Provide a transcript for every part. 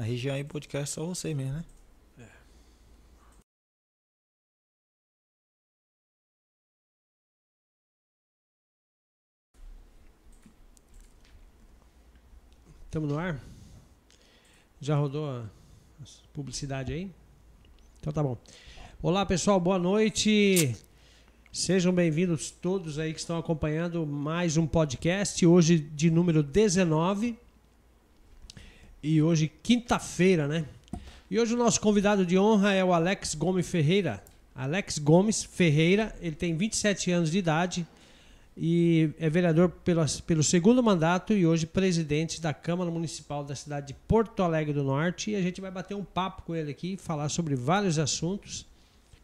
Na região aí, podcast só você mesmo, né? Estamos no ar? Já rodou a publicidade aí? Então tá bom. Olá pessoal, boa noite. Sejam bem-vindos todos aí que estão acompanhando mais um podcast, hoje de número 19. E hoje, quinta-feira, né? E hoje o nosso convidado de honra é o Alex Gomes Ferreira. Alex Gomes Ferreira, ele tem 27 anos de idade e é vereador pelo, pelo segundo mandato e hoje presidente da Câmara Municipal da cidade de Porto Alegre do Norte. E a gente vai bater um papo com ele aqui, falar sobre vários assuntos,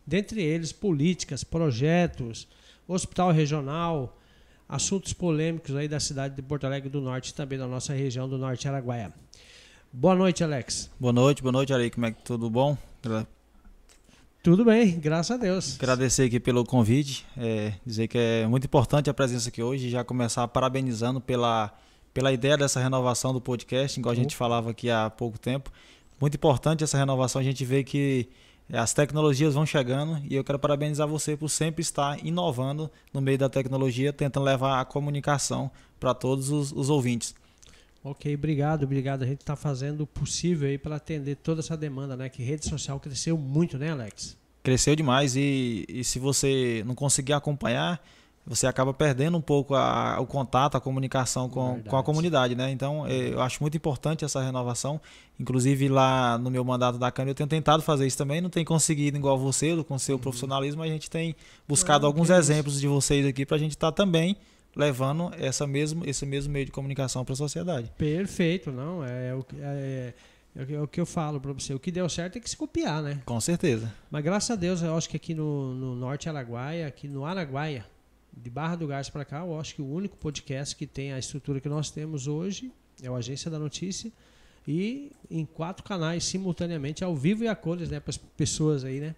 dentre eles políticas, projetos, hospital regional, assuntos polêmicos aí da cidade de Porto Alegre do Norte e também da nossa região do Norte Araguaia. Boa noite, Alex. Boa noite, boa noite, Ari. Como é que tudo bom? Tudo bem, graças a Deus. Agradecer aqui pelo convite, é, dizer que é muito importante a presença aqui hoje e já começar parabenizando pela, pela ideia dessa renovação do podcast, igual a gente falava aqui há pouco tempo. Muito importante essa renovação, a gente vê que as tecnologias vão chegando e eu quero parabenizar você por sempre estar inovando no meio da tecnologia, tentando levar a comunicação para todos os, os ouvintes. Ok, obrigado, obrigado. A gente está fazendo o possível aí para atender toda essa demanda, né? Que rede social cresceu muito, né, Alex? Cresceu demais e, e se você não conseguir acompanhar, você acaba perdendo um pouco a, o contato, a comunicação com, com a comunidade, né? Então, é, eu acho muito importante essa renovação. Inclusive, lá no meu mandato da Câmara, eu tenho tentado fazer isso também. Não tenho conseguido igual você, com seu uhum. profissionalismo, mas a gente tem buscado alguns exemplos de vocês aqui para a gente estar tá também levando essa mesmo, esse mesmo meio de comunicação para a sociedade. Perfeito, não. É, é, é, é, o que eu falo para você. O que deu certo é que se copiar, né? Com certeza. Mas graças a Deus, eu acho que aqui no, no Norte Araguaia, aqui no Araguaia, de Barra do Gás para cá, eu acho que o único podcast que tem a estrutura que nós temos hoje é o Agência da Notícia e em quatro canais simultaneamente, ao vivo e a cores, né, para as pessoas aí, né?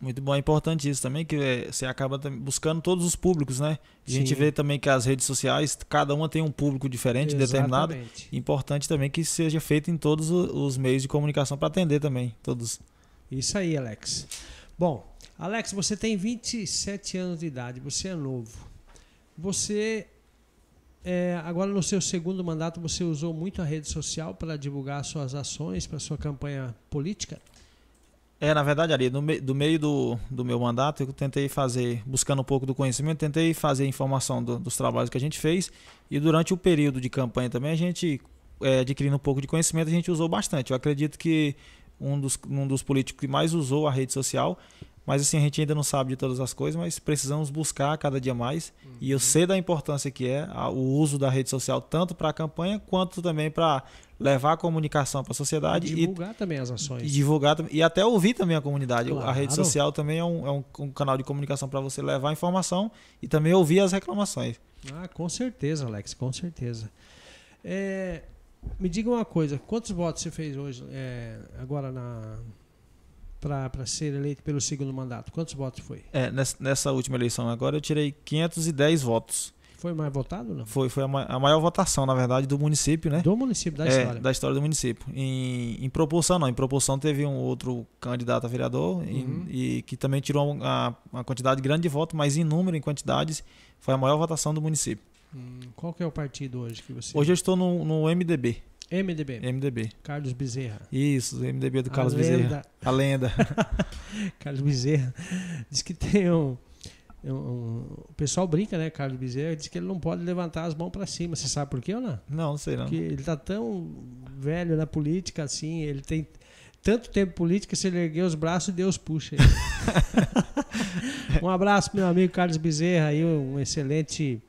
Muito bom, é importante isso também, que é, você acaba buscando todos os públicos, né? A gente vê também que as redes sociais, cada uma tem um público diferente, Exatamente. determinado. Importante também que seja feito em todos os meios de comunicação para atender também, todos. Isso aí, Alex. Bom, Alex, você tem 27 anos de idade, você é novo. Você, é, agora no seu segundo mandato, você usou muito a rede social para divulgar suas ações, para sua campanha política? É, na verdade, ali, no me, do meio do, do meu mandato, eu tentei fazer, buscando um pouco do conhecimento, tentei fazer informação do, dos trabalhos que a gente fez. E durante o período de campanha também, a gente, é, adquirindo um pouco de conhecimento, a gente usou bastante. Eu acredito que um dos, um dos políticos que mais usou a rede social mas assim, a gente ainda não sabe de todas as coisas, mas precisamos buscar cada dia mais. Uhum. E eu sei da importância que é o uso da rede social, tanto para a campanha, quanto também para levar a comunicação para a sociedade. E divulgar e, também as ações. E divulgar e até ouvir também a comunidade. Claro. A rede social também é um, é um, um canal de comunicação para você levar a informação e também ouvir as reclamações. Ah, com certeza, Alex, com certeza. É, me diga uma coisa, quantos votos você fez hoje, é, agora na para ser eleito pelo segundo mandato? Quantos votos foi? É, nessa, nessa, última eleição agora eu tirei 510 votos. Foi mais votado não? Foi, foi a, ma a, maior votação, na verdade, do município, né? Do município, da é, história. Da história do município. Em, em, proporção, não. Em proporção teve um outro candidato a vereador uhum. e, e, que também tirou uma, uma, quantidade grande de votos, mas em número, em quantidades, foi a maior votação do município. Hum, qual que é o partido hoje que você... Hoje eu estou no, no MDB. MDB. MDB. Carlos Bezerra. Isso, MDB do Carlos a Bezerra. A lenda. Carlos Bezerra. Diz que tem um, um, O pessoal brinca, né? Carlos Bezerra diz que ele não pode levantar as mãos para cima. Você sabe por quê ou não? Não, não sei não. Porque ele tá tão velho na política assim, ele tem tanto tempo política, se ele erguer os braços, Deus puxa. um abraço, meu amigo Carlos Bezerra, aí, um excelente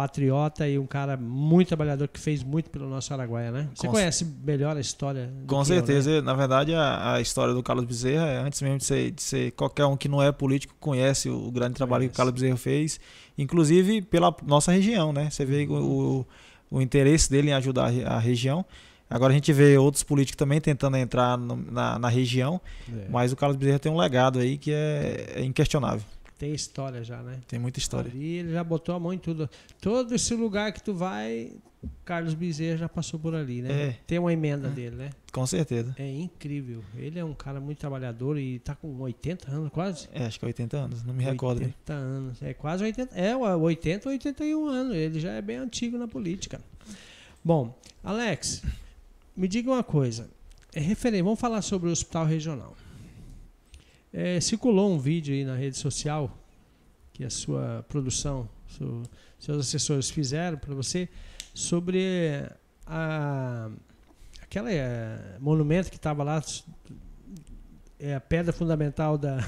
patriota e um cara muito trabalhador que fez muito pelo nosso Araguaia, né? Você Com conhece melhor a história? Com certeza. Eu, né? Na verdade, a, a, história do Carlos Bezerra, é antes mesmo de ser, de ser, qualquer um que não é político, conhece o, o grande trabalho conhece. que o Carlos Bezerra fez, inclusive pela nossa região, né? Você vê uhum. o, o, interesse dele em ajudar a, a região. Agora a gente vê outros políticos também tentando entrar no, na, na, região, é. mas o Carlos Bezerra tem um legado aí que é, é inquestionável. Tem história já, né? Tem muita história. Ali ele já botou a mão em tudo. Todo esse lugar que tu vai, Carlos Bezerra já passou por ali, né? É. Tem uma emenda É. dele, né? Com certeza. É incrível. Ele é um cara muito trabalhador e tá com 80 anos quase. É, acho que é 80 anos, não me recordo. 80 anos. É quase 80. É, 80, 81 anos. Ele já é bem antigo na política. Bom, Alex, me diga uma coisa. É referente, vamos falar sobre o hospital regional. É, circulou um vídeo aí na rede social que a sua produção, seu- seus assessores fizeram para você sobre a aquela é, monumento que estava lá é a pedra fundamental da, Uhum.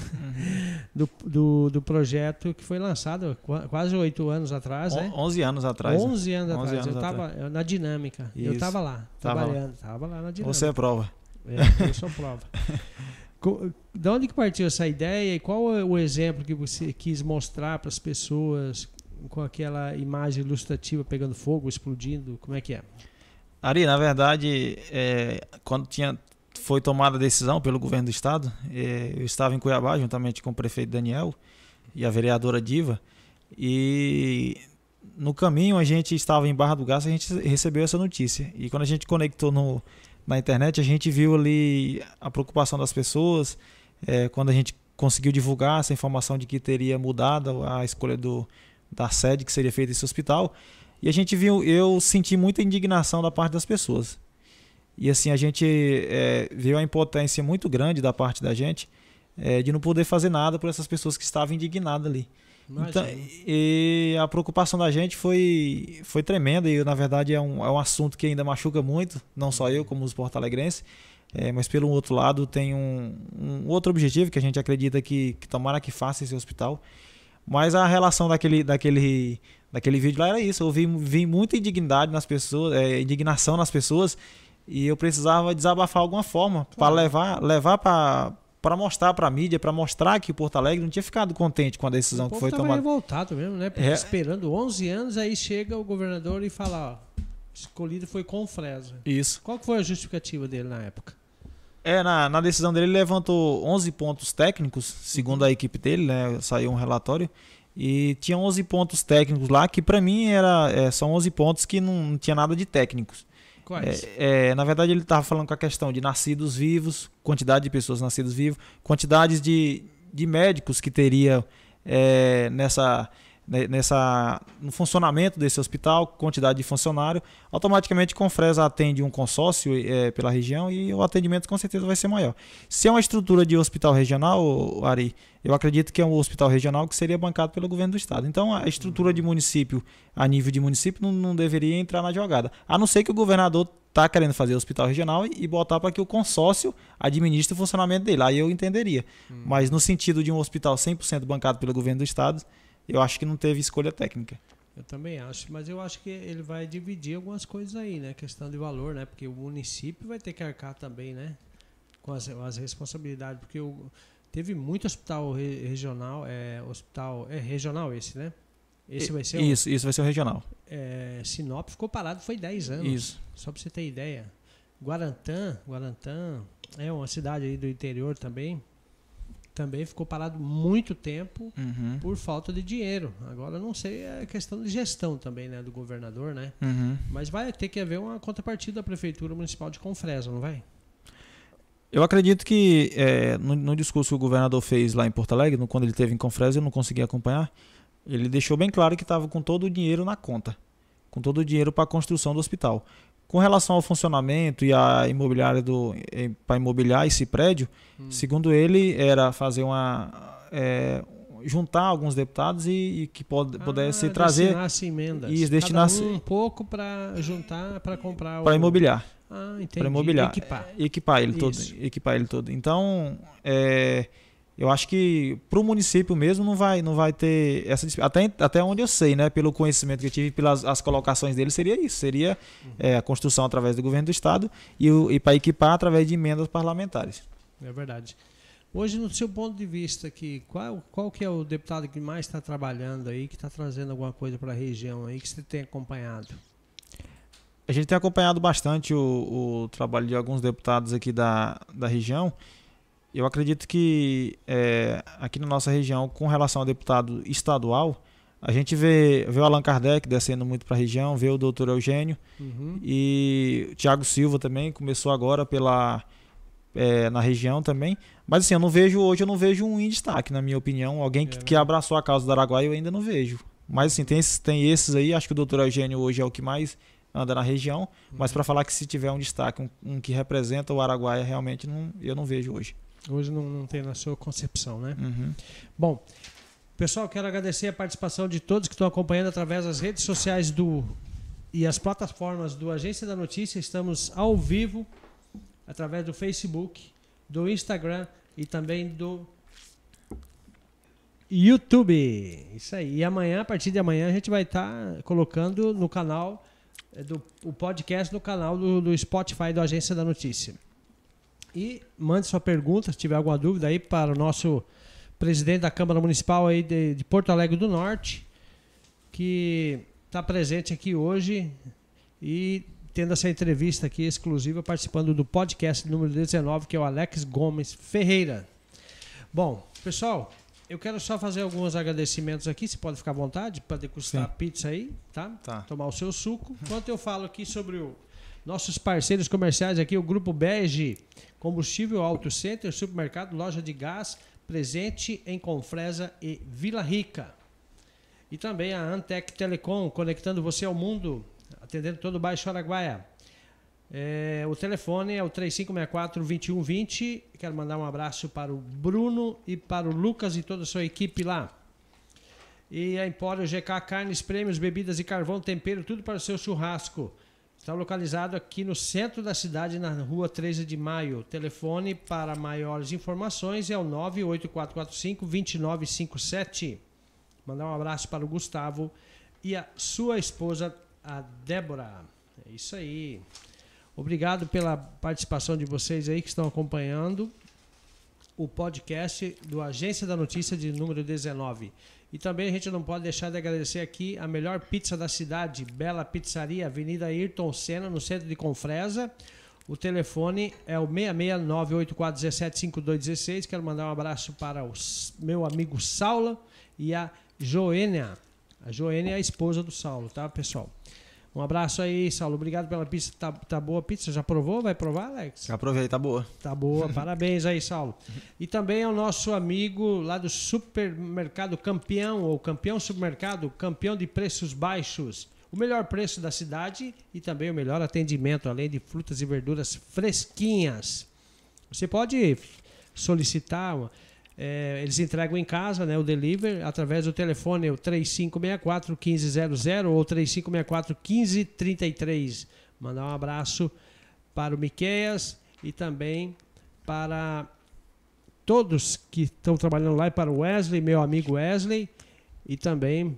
do, do, do projeto que foi lançado qua- quase oito anos atrás, né? On- 11 anos atrás. né? 11 anos 11 atrás. anos eu estava na dinâmica. Eu Isso. estava lá, Tava lá. trabalhando. Estava lá na dinâmica. Você é prova. É, eu sou prova. Da onde que partiu essa ideia e qual é o exemplo que você quis mostrar para as pessoas com aquela imagem ilustrativa pegando fogo, explodindo? Como é que é? Ari, na verdade, é, quando tinha, foi tomada a decisão pelo governo do estado, é, eu estava em Cuiabá juntamente com o prefeito Daniel e a vereadora Diva, e no caminho a gente estava em Barra do Garça, a gente recebeu essa notícia. E quando a gente conectou no, na internet, a gente viu ali a preocupação das pessoas, é, quando a gente conseguiu divulgar essa informação de que teria mudado a escolha do, da sede que seria feita esse hospital. E a gente viu, eu senti muita indignação da parte das pessoas. E assim, a gente é, viu a impotência muito grande da parte da gente é, de não poder fazer nada por essas pessoas que estavam indignadas ali. Então, e a preocupação da gente foi, foi tremenda e na verdade é um, é um assunto que ainda machuca muito, não só eu como os porto-alegrenses, é, mas pelo outro lado tem um, um outro objetivo que a gente acredita que, que tomara que faça esse hospital, mas a relação daquele, daquele, daquele vídeo lá era isso, eu vi, vi muita indignidade nas pessoas, é, indignação nas pessoas e eu precisava desabafar de alguma forma para Claro. levar, levar para para mostrar para a mídia, para mostrar que o Porto Alegre não tinha ficado contente com a decisão o que foi tava tomada. revoltado mesmo, né? Porque É. Esperando 11 anos, aí chega o governador e fala, ó, escolhido foi com Fresa. Isso. Qual que foi a justificativa dele na época? É, na, na decisão dele ele levantou 11 pontos técnicos, segundo a equipe dele, né? Saiu um relatório. E tinha 11 pontos técnicos lá, que para mim era, é, são 11 pontos que não, não tinha nada de técnicos. Quais? É, é, na verdade, ele estava falando com a questão de nascidos vivos, quantidade de pessoas nascidos vivos, quantidades de, de médicos que teria é, nessa, ne- nessa, no funcionamento desse hospital, quantidade de funcionário. Automaticamente, Confresa atende um consórcio é, pela região e o atendimento com certeza vai ser maior. Se é uma estrutura de hospital regional, Ari, eu acredito que é um hospital regional que seria bancado pelo governo do estado. Então, a estrutura de município, a nível de município, não, não deveria entrar na jogada. A não ser que o governador está querendo fazer hospital regional e botar para que o consórcio administre o funcionamento dele. Aí eu entenderia. Mas no sentido de um hospital 100% bancado pelo governo do estado, eu acho que não teve escolha técnica. Eu também acho, mas eu acho que ele vai dividir algumas coisas aí, né? Questão de valor, né? Porque o município vai ter que arcar também, né? Com as, as responsabilidades, porque o, teve muito hospital re- regional, é hospital é regional esse, né? Esse vai ser o- Isso, isso vai ser o regional. é, Sinop ficou parado foi 10 anos. Isso. Só para você ter ideia. Guarantã, Guarantã é uma cidade aí do interior também. Também ficou parado muito tempo Uhum. por falta de dinheiro. Agora não sei é questão de gestão também, né, do governador, né? Uhum. Mas vai ter que haver uma contrapartida da prefeitura municipal de Confresa, não vai? Eu acredito que é, no, no discurso que o governador fez lá em Porto Alegre, no- quando ele teve em Confresa, eu não consegui acompanhar, ele deixou bem claro que estava com todo o dinheiro na conta, com todo o dinheiro para a construção do hospital. Com relação ao funcionamento e a imobiliária do para imobiliar esse prédio, Hum. segundo ele era fazer uma é, juntar alguns deputados e, e que pod, pudesse Ah, trazer destinasse emendas. Destinasse- Cada um, um pouco para juntar para comprar o para imobiliar. Ah, para imobiliar, Equipar. equipar ele todo, Isso. equipar ele todo. Então, é, eu acho que para o município mesmo não vai, não vai ter essa até até onde eu sei, né, pelo conhecimento que eu tive pelas as colocações dele seria isso, seria é, a construção através do governo do estado e, o- e para equipar através de emendas parlamentares. É verdade. Hoje, no seu ponto de vista, aqui, qual, qual que é o deputado que mais está trabalhando aí, que está trazendo alguma coisa para a região aí, que você tem acompanhado? A gente tem acompanhado bastante o, o trabalho de alguns deputados aqui da, da região. Eu acredito que é, aqui na nossa região, com relação ao deputado estadual, a gente vê, vê o Allan Kardec descendo muito para a região, vê o doutor Eugênio uhum. e o Tiago Silva também começou agora pela é, na região também. Mas assim, eu não vejo hoje, eu não vejo um em destaque, na minha opinião. Alguém que, é, que abraçou a causa do Araguaia eu ainda não vejo. Mas assim, tem esses, tem esses aí, acho que o doutor Eugênio hoje é o que mais anda na região. Uhum. Mas para falar que se tiver um destaque, um, um, que representa o Araguaia, realmente não, eu não vejo hoje. Hoje não, não tem na sua concepção, né? Uhum. Bom, pessoal, quero agradecer a participação de todos que estão acompanhando através das redes sociais do e as plataformas do Agência da Notícia. Estamos ao vivo através do Facebook, do Instagram e também do YouTube. Isso aí. E amanhã, a partir de amanhã, a gente vai estar tá colocando no canal eh, do o podcast no canal do, do Spotify do Agência da Notícia. E mande sua pergunta, se tiver alguma dúvida aí para o nosso presidente da Câmara Municipal aí de, de Porto Alegre do Norte, que está presente aqui hoje e tendo essa entrevista aqui exclusiva, participando do podcast número 19, que é o Alex Gomes Ferreira. Bom, pessoal, eu quero só fazer alguns agradecimentos aqui, você pode ficar à vontade para degustar a pizza aí, tá? tá? Tomar o seu suco. Enquanto eu falo aqui sobre o nossos parceiros comerciais aqui, o Grupo Bege, Combustível Auto Center, Supermercado, Loja de Gás, presente em Confresa e Vila Rica. E também a Antec Telecom, conectando você ao mundo, atendendo todo o Baixo Araguaia. É, o telefone é o 3564-2120. Quero mandar um abraço para o Bruno e para o Lucas e toda a sua equipe lá. E a Empório GK Carnes, Prêmios, Bebidas e Carvão, Tempero, tudo para o seu churrasco. Está localizado aqui no centro da cidade, na rua 13 de maio. Telefone para maiores informações é o 98445-2957. Mandar um abraço para o Gustavo e a sua esposa, a Débora. É isso aí. Obrigado pela participação de vocês aí que estão acompanhando o podcast do Agência da Notícia de número 19. E também a gente não pode deixar de agradecer aqui a melhor pizza da cidade, Bela Pizzaria, Avenida Ayrton Senna, no centro de Confresa. O telefone é o 66984175216. Quero mandar um abraço para o meu amigo Saulo e a Joênia. A Joênia é a esposa do Saulo, tá, pessoal? Um abraço aí, Saulo. Obrigado pela pizza. Tá, tá boa a pizza? Já provou? Vai provar, Alex? Já provei, tá boa. Tá boa. Parabéns aí, Saulo. E também é o nosso amigo lá do supermercado Campeão, ou Campeão Supermercado, campeão de preços baixos. O melhor preço da cidade e também o melhor atendimento, além de frutas e verduras fresquinhas. Você pode solicitar é, eles entregam em casa, né, o delivery, através do telefone o 3564 1500 ou 3564 1533. Mandar um abraço para o Miqueias e também para todos que estão trabalhando lá e para o Wesley, meu amigo Wesley, e também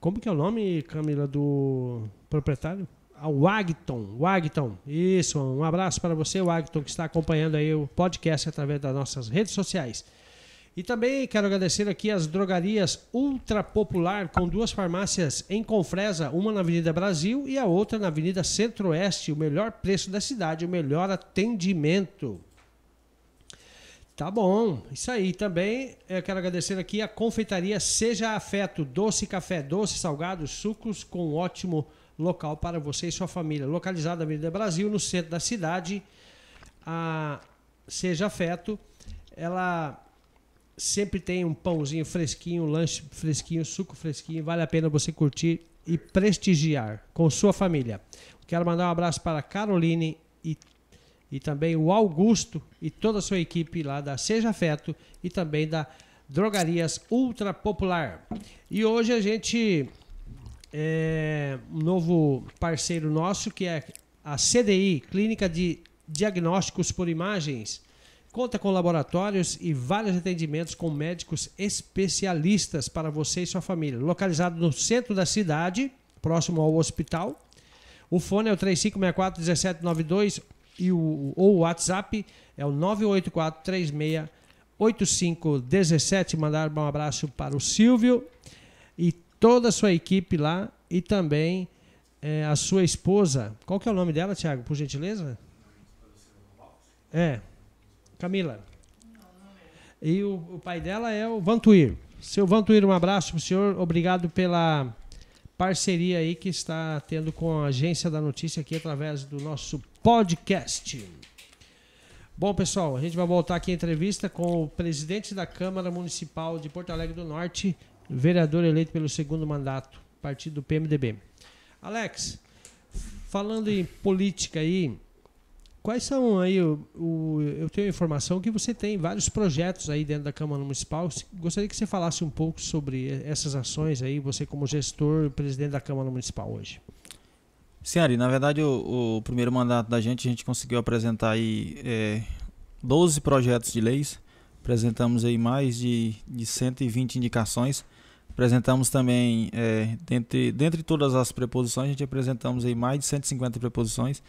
como que é o nome, Camila, do proprietário? Ah, Wagton, Wagton, isso, um abraço para você, Wagton, que está acompanhando aí o podcast através das nossas redes sociais. E também quero agradecer aqui as drogarias Ultra Popular, com duas farmácias em Confresa, uma na Avenida Brasil e a outra na Avenida Centro-Oeste. O melhor preço da cidade, o melhor atendimento. Tá bom, isso aí. Também eu quero agradecer aqui a confeitaria Seja Afeto, doce café, doce salgado, sucos com ótimo local para você e sua família. Localizada na Avenida Brasil, no centro da cidade. A Seja Afeto, ela sempre tem um pãozinho fresquinho, um lanche fresquinho, suco fresquinho. Vale a pena você curtir e prestigiar com sua família. Quero mandar um abraço para Caroline e, e também o Augusto e toda a sua equipe lá da Seja Afeto e também da Drogarias Ultra Popular. E hoje a gente é um novo parceiro nosso que é a CDI, Clínica de Diagnósticos por Imagens Conta com laboratórios e vários atendimentos com médicos especialistas para você e sua família. Localizado no centro da cidade, próximo ao hospital. O fone é o 3564-1792 e o, ou o WhatsApp é o 984-368517. Mandar um abraço para o Silvio e toda a sua equipe lá e também é, a sua esposa. Qual que é o nome dela, Thiago, por gentileza? É. Camila. E o, o pai dela é o Vantuir. Seu Vantuir, um abraço pro senhor. Obrigado pela parceria aí que está tendo com a Agência da Notícia aqui através do nosso podcast. Bom, pessoal, a gente vai voltar aqui a entrevista com o presidente da Câmara Municipal de Porto Alegre do Norte, vereador eleito pelo segundo mandato, partido PMDB. Alex, falando em política aí, quais são aí o, o, eu tenho informação que você tem vários projetos aí dentro da Câmara Municipal. Gostaria que você falasse um pouco sobre essas ações aí, você como gestor, presidente da Câmara Municipal hoje. Sim, Ari, na verdade o, o, primeiro mandato da gente, a gente conseguiu apresentar aí é, 12 projetos de leis, apresentamos aí mais de, de 120 indicações, apresentamos também, é, dentre, dentre todas as preposições, a gente apresentamos aí mais de 150 preposições,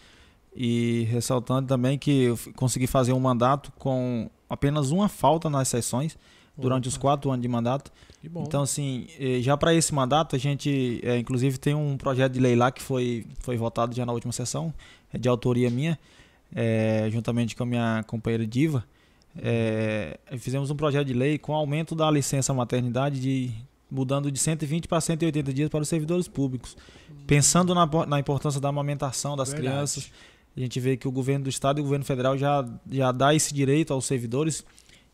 e ressaltando também que eu consegui fazer um mandato com apenas uma falta nas sessões, durante os quatro anos de mandato. Então, assim, eh, já para esse mandato, a gente, é, inclusive, tem um projeto de lei lá que foi, foi votado já na última sessão, é de autoria minha, é, juntamente com a minha companheira Diva. É, fizemos um projeto de lei com aumento da licença maternidade de mudando de 120 para 180 dias para os servidores públicos. Pensando na, na importância da amamentação das Verdade. crianças, a gente vê que o governo do estado e o governo federal já, já dá esse direito aos servidores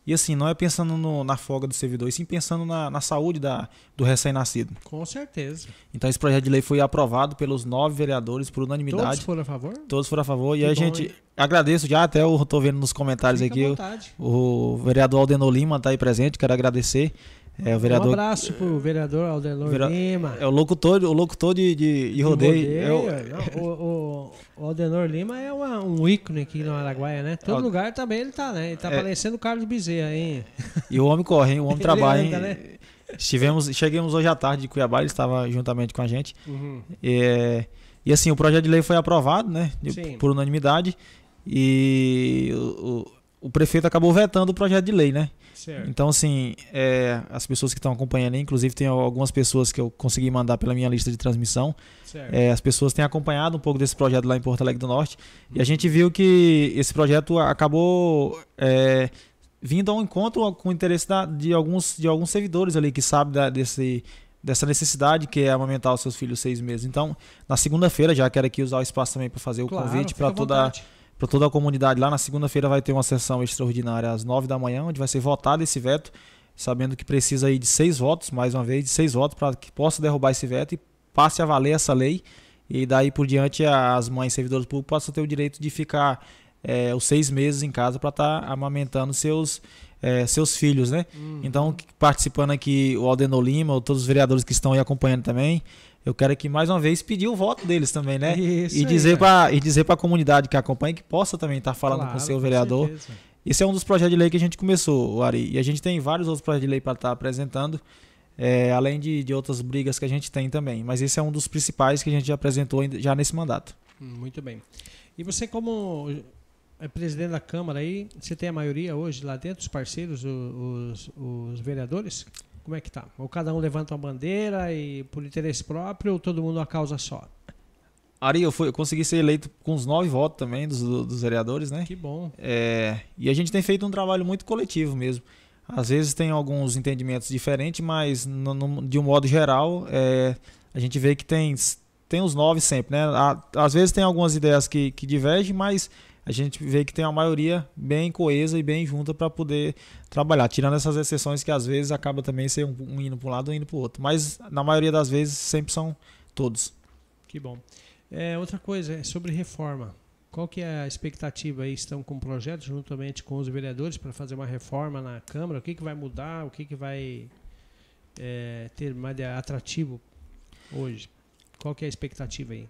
e assim, não é pensando no, na folga do servidor, e sim pensando na, na saúde da, do recém-nascido. Com certeza. Então esse projeto de lei foi aprovado pelos nove vereadores por unanimidade. Todos foram a favor? Todos foram a favor. Que e a gente. Hein? Agradeço já, até eu tô vendo nos comentários Fica aqui. O, o vereador Aldenor Lima está aí presente, quero agradecer. É, o vereador, um abraço pro vereador Aldenor vera, Lima. É o locutor, o locutor de, de, de rodeio. É o, o, o, o, Aldenor Lima é uma, um ícone aqui no Araguaia, né? Todo lugar também ele tá, né? Ele tá é, parecendo o Carlos Bezerra, hein? E o homem corre, hein? O homem trabalha, anda, hein? Né? Estivemos, chegamos hoje à tarde de Cuiabá, ele estava juntamente com a gente. Uhum. É, e assim, o projeto de lei foi aprovado, né? Por unanimidade. E o, o prefeito acabou vetando o projeto de lei, né? Certo. Então, assim, é, as pessoas que estão acompanhando, inclusive tem algumas pessoas que eu consegui mandar pela minha lista de transmissão. É, as pessoas têm acompanhado um pouco desse projeto lá em Porto Alegre do Norte. Uhum. E a gente viu que esse projeto acabou é, vindo ao encontro com o interesse da, de, alguns, de alguns servidores ali que sabem da, desse, dessa necessidade que é amamentar os seus filhos seis meses. Então, na segunda-feira, já quero aqui usar o espaço também para fazer claro, o convite para toda. Vontade para toda a comunidade lá. Na segunda-feira vai ter uma sessão extraordinária às nove da manhã, onde vai ser votado esse veto, sabendo que precisa aí de seis votos, mais uma vez, de seis votos para que possa derrubar esse veto e passe a valer essa lei. E daí por diante as mães servidores públicos possam ter o direito de ficar é, os seis meses em casa para estar tá amamentando seus, é, seus filhos, né? Uhum. Então, participando aqui o Aldenor Lima, todos os vereadores que estão aí acompanhando também, eu quero aqui mais uma vez pedir o voto deles também, né? Isso e, dizer para e dizer para a comunidade que acompanha que possa também estar tá falando claro, com o seu vereador. Esse é um dos projetos de lei que a gente começou, Ari. E a gente tem vários outros projetos de lei para estar tá apresentando, é, além de, de outras brigas que a gente tem também. Mas esse é um dos principais que a gente já apresentou já nesse mandato. Muito bem. E você, como é presidente da Câmara aí, você tem a maioria hoje lá dentro, os parceiros, os, os, vereadores? Como é que tá? Ou cada um levanta uma bandeira e por interesse próprio ou todo mundo uma causa só? Ari, eu, fui, eu consegui ser eleito com os nove votos também dos, dos vereadores, né? Que bom. É, e a gente tem feito um trabalho muito coletivo mesmo. Às vezes tem alguns entendimentos diferentes, mas no, no, de um modo geral, é, a gente vê que tem, tem os nove sempre, né? Às vezes tem algumas ideias que, que divergem, mas a gente vê que tem uma maioria bem coesa e bem junta para poder trabalhar, tirando essas exceções que às vezes acaba também ser um, indo para um lado um indo para o outro. Mas na maioria das vezes sempre são todos. Que bom. É, outra coisa, é sobre reforma. Qual que é a expectativa aí? Estão com projetos juntamente com os vereadores para fazer uma reforma na Câmara? O que, que vai mudar? O que, que vai é, ter mais atrativo hoje? Qual que é a expectativa aí?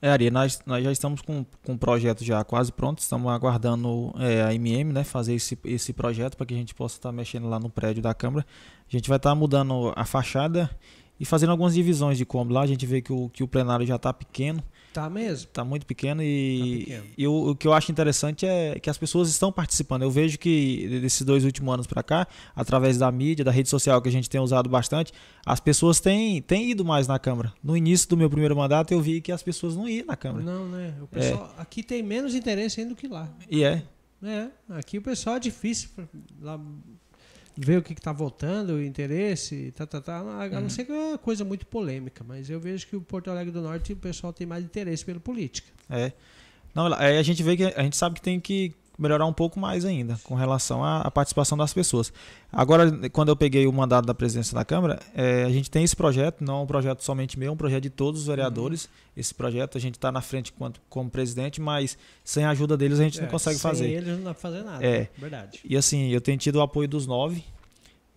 É, Ari, nós, nós já estamos com, com o projeto já quase pronto, estamos aguardando é, a MM né, fazer esse, esse projeto para que a gente possa estar tá mexendo lá no prédio da Câmara. A gente vai estar tá mudando a fachada e fazendo algumas divisões de cômodo lá. A gente vê que o, que o plenário já está pequeno. Tá mesmo? Tá muito pequeno e, tá pequeno. e o, o, que eu acho interessante é que as pessoas estão participando. Eu vejo que desses dois últimos anos para cá, através da mídia, da rede social que a gente tem usado bastante, as pessoas têm, têm ido mais na Câmara. No início do meu primeiro mandato eu vi que as pessoas não iam na Câmara. Não, né? O pessoal é. aqui tem menos interesse ainda do que lá. E é. É, aqui o pessoal é difícil lá ver o que está votando, o interesse, tá, tá, tá. A, não uhum. ser que é uma coisa muito polêmica, mas eu vejo que o Porto Alegre do Norte o pessoal tem mais interesse pela política. É. Não, a gente vê que a gente sabe que tem que melhorar um pouco mais ainda com relação à, participação das pessoas. Agora, quando eu peguei o mandato da presidência da Câmara, é, a gente tem esse projeto, não é um projeto somente meu, é um projeto de todos os vereadores. Uhum. Esse projeto a gente está na frente quanto, como presidente, mas sem a ajuda deles a gente é, não consegue sem fazer. Sem eles não dá para fazer nada. É. Verdade. E assim, eu tenho tido o apoio dos nove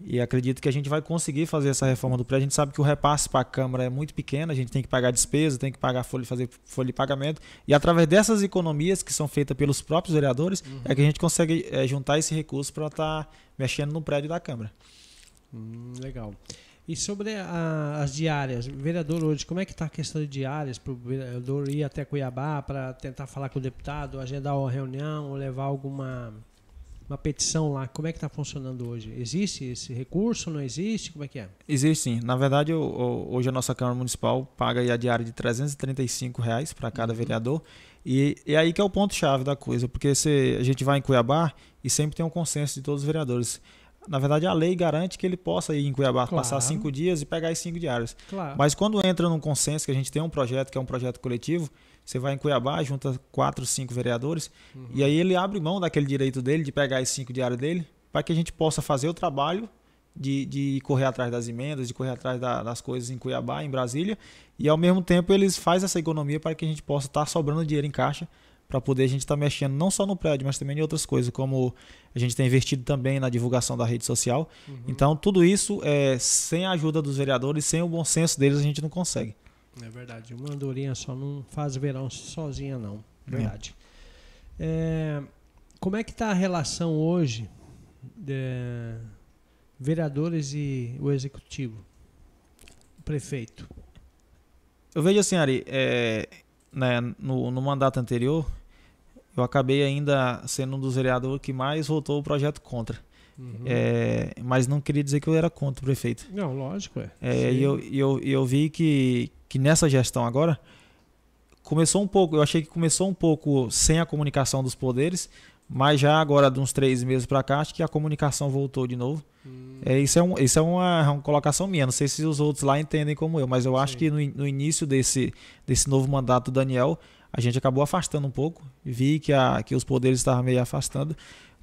e acredito que a gente vai conseguir fazer essa reforma do prédio. A gente sabe que o repasse para a Câmara é muito pequeno, a gente tem que pagar despesa, tem que pagar folha, fazer folha de pagamento. E através dessas economias que são feitas pelos próprios vereadores, uhum. é que a gente consegue é, juntar esse recurso para estar tá mexendo no prédio da Câmara. Hum, legal. E sobre a, as diárias, vereador hoje, como é que está a questão de diárias para o vereador ir até Cuiabá para tentar falar com o deputado, agendar uma reunião, ou levar alguma uma petição lá, como é que está funcionando hoje? Existe esse recurso? Não existe? Como é que é? Existe sim. Na verdade, hoje a nossa Câmara Municipal paga a diária de 335 reais para cada uhum. vereador. E é aí que é o ponto-chave da coisa, porque se a gente vai em Cuiabá e sempre tem um consenso de todos os vereadores. Na verdade, a lei garante que ele possa ir em Cuiabá, claro. passar cinco dias e pegar as cinco diárias. Claro. Mas quando entra num consenso, que a gente tem um projeto que é um projeto coletivo, você vai em Cuiabá, junta quatro, cinco vereadores, uhum. e aí ele abre mão daquele direito dele de pegar as cinco diários dele, para que a gente possa fazer o trabalho de, de correr atrás das emendas, de correr atrás da, das coisas em Cuiabá, em Brasília, e ao mesmo tempo eles fazem essa economia para que a gente possa estar tá sobrando dinheiro em caixa para poder a gente estar tá mexendo não só no prédio, mas também em outras coisas, como a gente tem investido também na divulgação da rede social. Uhum. Então, tudo isso, é, sem a ajuda dos vereadores, sem o bom senso deles, a gente não consegue. É verdade. Uma andorinha só não faz verão sozinha, não. Verdade. É. É, como é que está a relação hoje de vereadores e o executivo? Prefeito? Eu vejo assim, Ari, é, né, no, no mandato anterior, eu acabei ainda sendo um dos vereadores que mais votou o projeto contra. Uhum. É, mas não queria dizer que eu era contra o prefeito. Não, lógico, é. é e eu, eu, eu vi que, que nessa gestão agora começou um pouco, eu achei que começou um pouco sem a comunicação dos poderes, mas já agora de uns três meses para cá, acho que a comunicação voltou de novo. Hum. É, isso é, um, isso é uma, uma, colocação minha, não sei se os outros lá entendem como eu, mas eu acho Sim. que no, no, início desse, desse novo mandato do Daniel, a gente acabou afastando um pouco, vi que, a, que os poderes estavam meio afastando,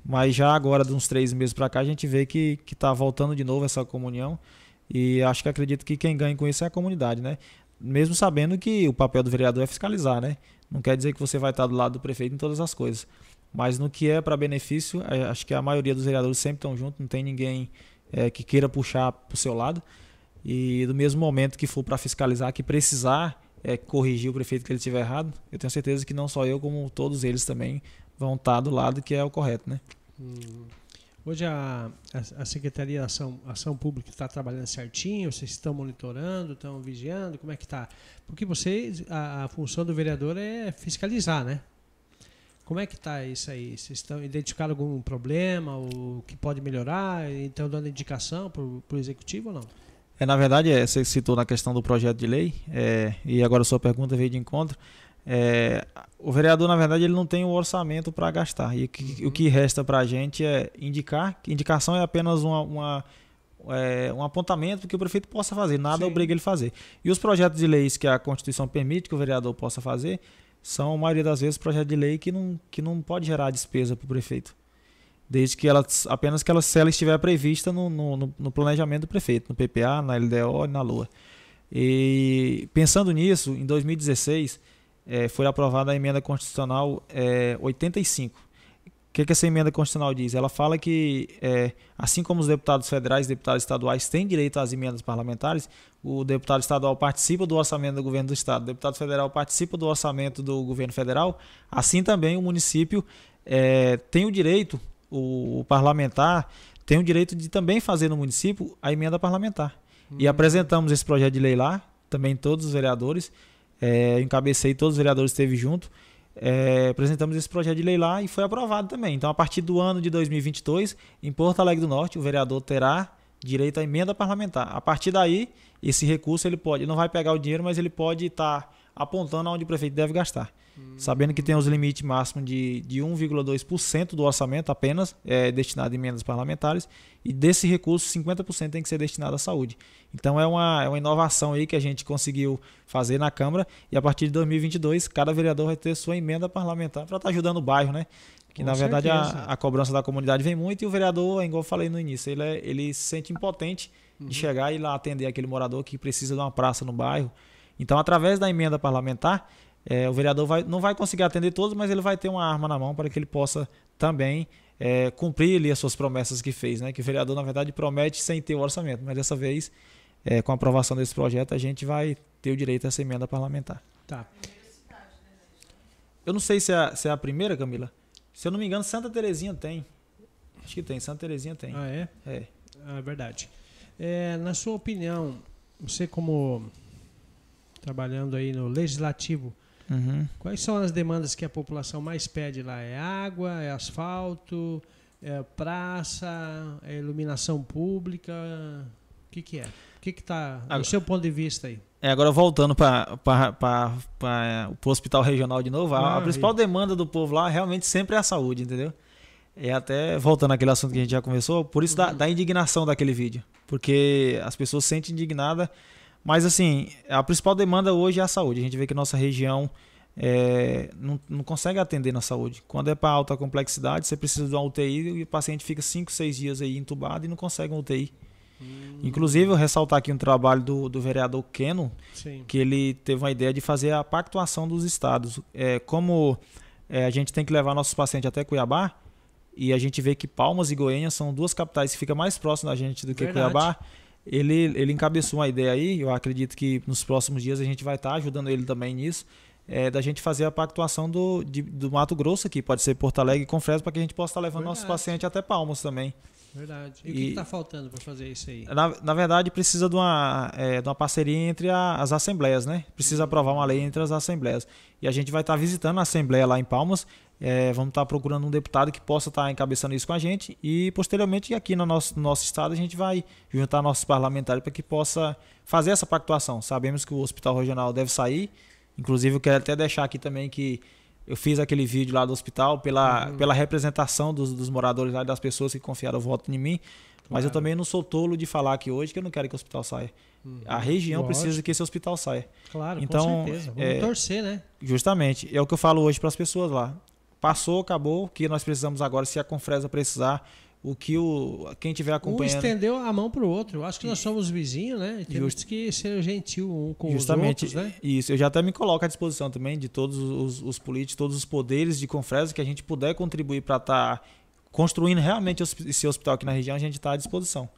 mas já agora, de uns três meses para cá, a gente vê que está voltando de novo essa comunhão. E acho que acredito que quem ganha com isso é a comunidade, né? Mesmo sabendo que o papel do vereador é fiscalizar, né? Não quer dizer que você vai estar do lado do prefeito em todas as coisas. Mas no que é para benefício, é, acho que a maioria dos vereadores sempre estão juntos, não tem ninguém é, que queira puxar para o seu lado. E do mesmo momento que for para fiscalizar, que precisar é, corrigir o prefeito que ele estiver errado, eu tenho certeza que não só eu, como todos eles também vão estar do lado que é o correto, né? Hum. Hoje a, a, Secretaria de Ação, Ação Pública está trabalhando certinho, vocês estão monitorando, estão vigiando, como é que está? Porque vocês, a, a, função do vereador é fiscalizar, né? Como é que está isso aí? Vocês estão identificando algum problema, o que pode melhorar, então dando indicação para o executivo ou não? É, na verdade, é, você citou na questão do projeto de lei, é, e agora a sua pergunta veio de encontro. É, o vereador, na verdade, ele não tem o orçamento para gastar. E o que, uhum. o que resta para a gente é indicar. Indicação é apenas uma, uma é, um apontamento que o prefeito possa fazer, nada Sim. obriga ele a fazer. E os projetos de leis que a Constituição permite que o vereador possa fazer são, a maioria das vezes, projetos de lei que não, que não pode gerar despesa para o prefeito. Desde que ela, apenas que ela, se ela estiver prevista no, no, no planejamento do prefeito, no PPA, na LDO e na LOA. E pensando nisso, em 2016 é, foi aprovada a emenda constitucional é, 85. O que, que essa emenda constitucional diz? Ela fala que, é, assim como os deputados federais e deputados estaduais têm direito às emendas parlamentares, o deputado estadual participa do orçamento do governo do estado, o deputado federal participa do orçamento do governo federal, assim também o município é, tem o direito, o, o, parlamentar tem o direito de também fazer no município a emenda parlamentar. Hum. E apresentamos esse projeto de lei lá, também todos os vereadores, é, encabecei, todos os vereadores esteve junto. É, apresentamos esse projeto de lei lá e foi aprovado também. Então, a partir do ano de 2022, em Porto Alegre do Norte, o vereador terá direito à emenda parlamentar. A partir daí, esse recurso ele pode, não vai pegar o dinheiro, mas ele pode estar tá apontando aonde o prefeito deve gastar. Sabendo que tem os limites máximos de, de 1,2% do orçamento apenas é, destinado a emendas parlamentares e desse recurso 50% tem que ser destinado à saúde. Então é uma, é uma inovação aí que a gente conseguiu fazer na Câmara e a partir de 2022 cada vereador vai ter sua emenda parlamentar para estar tá ajudando o bairro, né? Que Com na verdade a, a, cobrança da comunidade vem muito e o vereador, igual eu falei no início, ele, é, ele se sente impotente uhum. de chegar e ir lá atender aquele morador que precisa de uma praça no bairro. Então, através da emenda parlamentar, é, o vereador vai, não vai conseguir atender todos, mas ele vai ter uma arma na mão para que ele possa também é, cumprir ali as suas promessas que fez. Né? Que o vereador, na verdade, promete sem ter o orçamento, mas dessa vez, é, com a aprovação desse projeto, a gente vai ter o direito a essa emenda parlamentar. Tá. Eu não sei se é, se é a primeira, Camila. Se eu não me engano, Santa Terezinha tem. Acho que tem, Santa Terezinha tem. Ah, é? É. Ah, é verdade. É, na sua opinião, você como trabalhando aí no legislativo, Uhum. Quais são as demandas que a população mais pede lá? É água, é asfalto, é praça, é iluminação pública? O que, que é? O que está, do seu ponto de vista aí? É, agora voltando para o hospital regional de novo, a, ah, a principal demanda do povo lá realmente sempre é a saúde, entendeu? É até voltando àquele assunto que a gente já começou, por isso uhum. da, da indignação daquele vídeo. Porque as pessoas se sentem indignadas mas assim, a principal demanda hoje é a saúde. A gente vê que nossa região é, não, não, consegue atender na saúde. Quando é para alta complexidade, você precisa de uma UTI e o paciente fica 5, 6 dias aí entubado e não consegue uma UTI. Hum. Inclusive, eu ressaltar aqui um trabalho do, do vereador Keno, Sim. que ele teve uma ideia de fazer a pactuação dos estados. É, como é, a gente tem que levar nossos pacientes até Cuiabá, e a gente vê que Palmas e Goiânia são duas capitais que ficam mais próximas da gente do que Verdade. Cuiabá ele, ele encabeçou uma ideia aí, eu acredito que nos próximos dias a gente vai estar ajudando ele também nisso, é, da gente fazer a pactuação do, de, do Mato Grosso aqui, pode ser Porto Alegre com Fresno, para que a gente possa estar levando Verdade. nossos pacientes até Palmas também. Verdade. E, e o que está faltando para fazer isso aí? Na, na verdade, precisa de uma, é, de uma parceria entre a, as assembleias, né? Precisa uhum. aprovar uma lei entre as assembleias. E a gente vai estar visitando a assembleia lá em Palmas é, vamos estar procurando um deputado que possa estar encabeçando isso com a gente e posteriormente aqui no nosso, no nosso estado a gente vai juntar nossos parlamentares para que possa fazer essa pactuação. Sabemos que o hospital regional deve sair, inclusive eu quero até deixar aqui também que eu fiz aquele vídeo lá do hospital pela, uhum. pela representação dos, dos moradores lá das pessoas que confiaram o voto em mim, claro. mas eu também não sou tolo de falar aqui hoje que eu não quero que o hospital saia. Uhum. A região Lógico. precisa que esse hospital saia. Claro, então, com certeza. Vamos é, torcer, né? Justamente. É o que eu falo hoje para as pessoas lá passou, acabou. O que nós precisamos agora, se a Confresa precisar, o que o quem tiver acompanhando. Um estendeu a mão para o outro. Eu acho que nós somos vizinhos, né? temos Just... que ser gentil um com Justamente, os outros, né? Isso. Eu já até me coloco à disposição também de todos os, os políticos, todos os poderes de Confresa que a gente puder contribuir para estar tá construindo realmente esse hospital aqui na região, a gente está à disposição.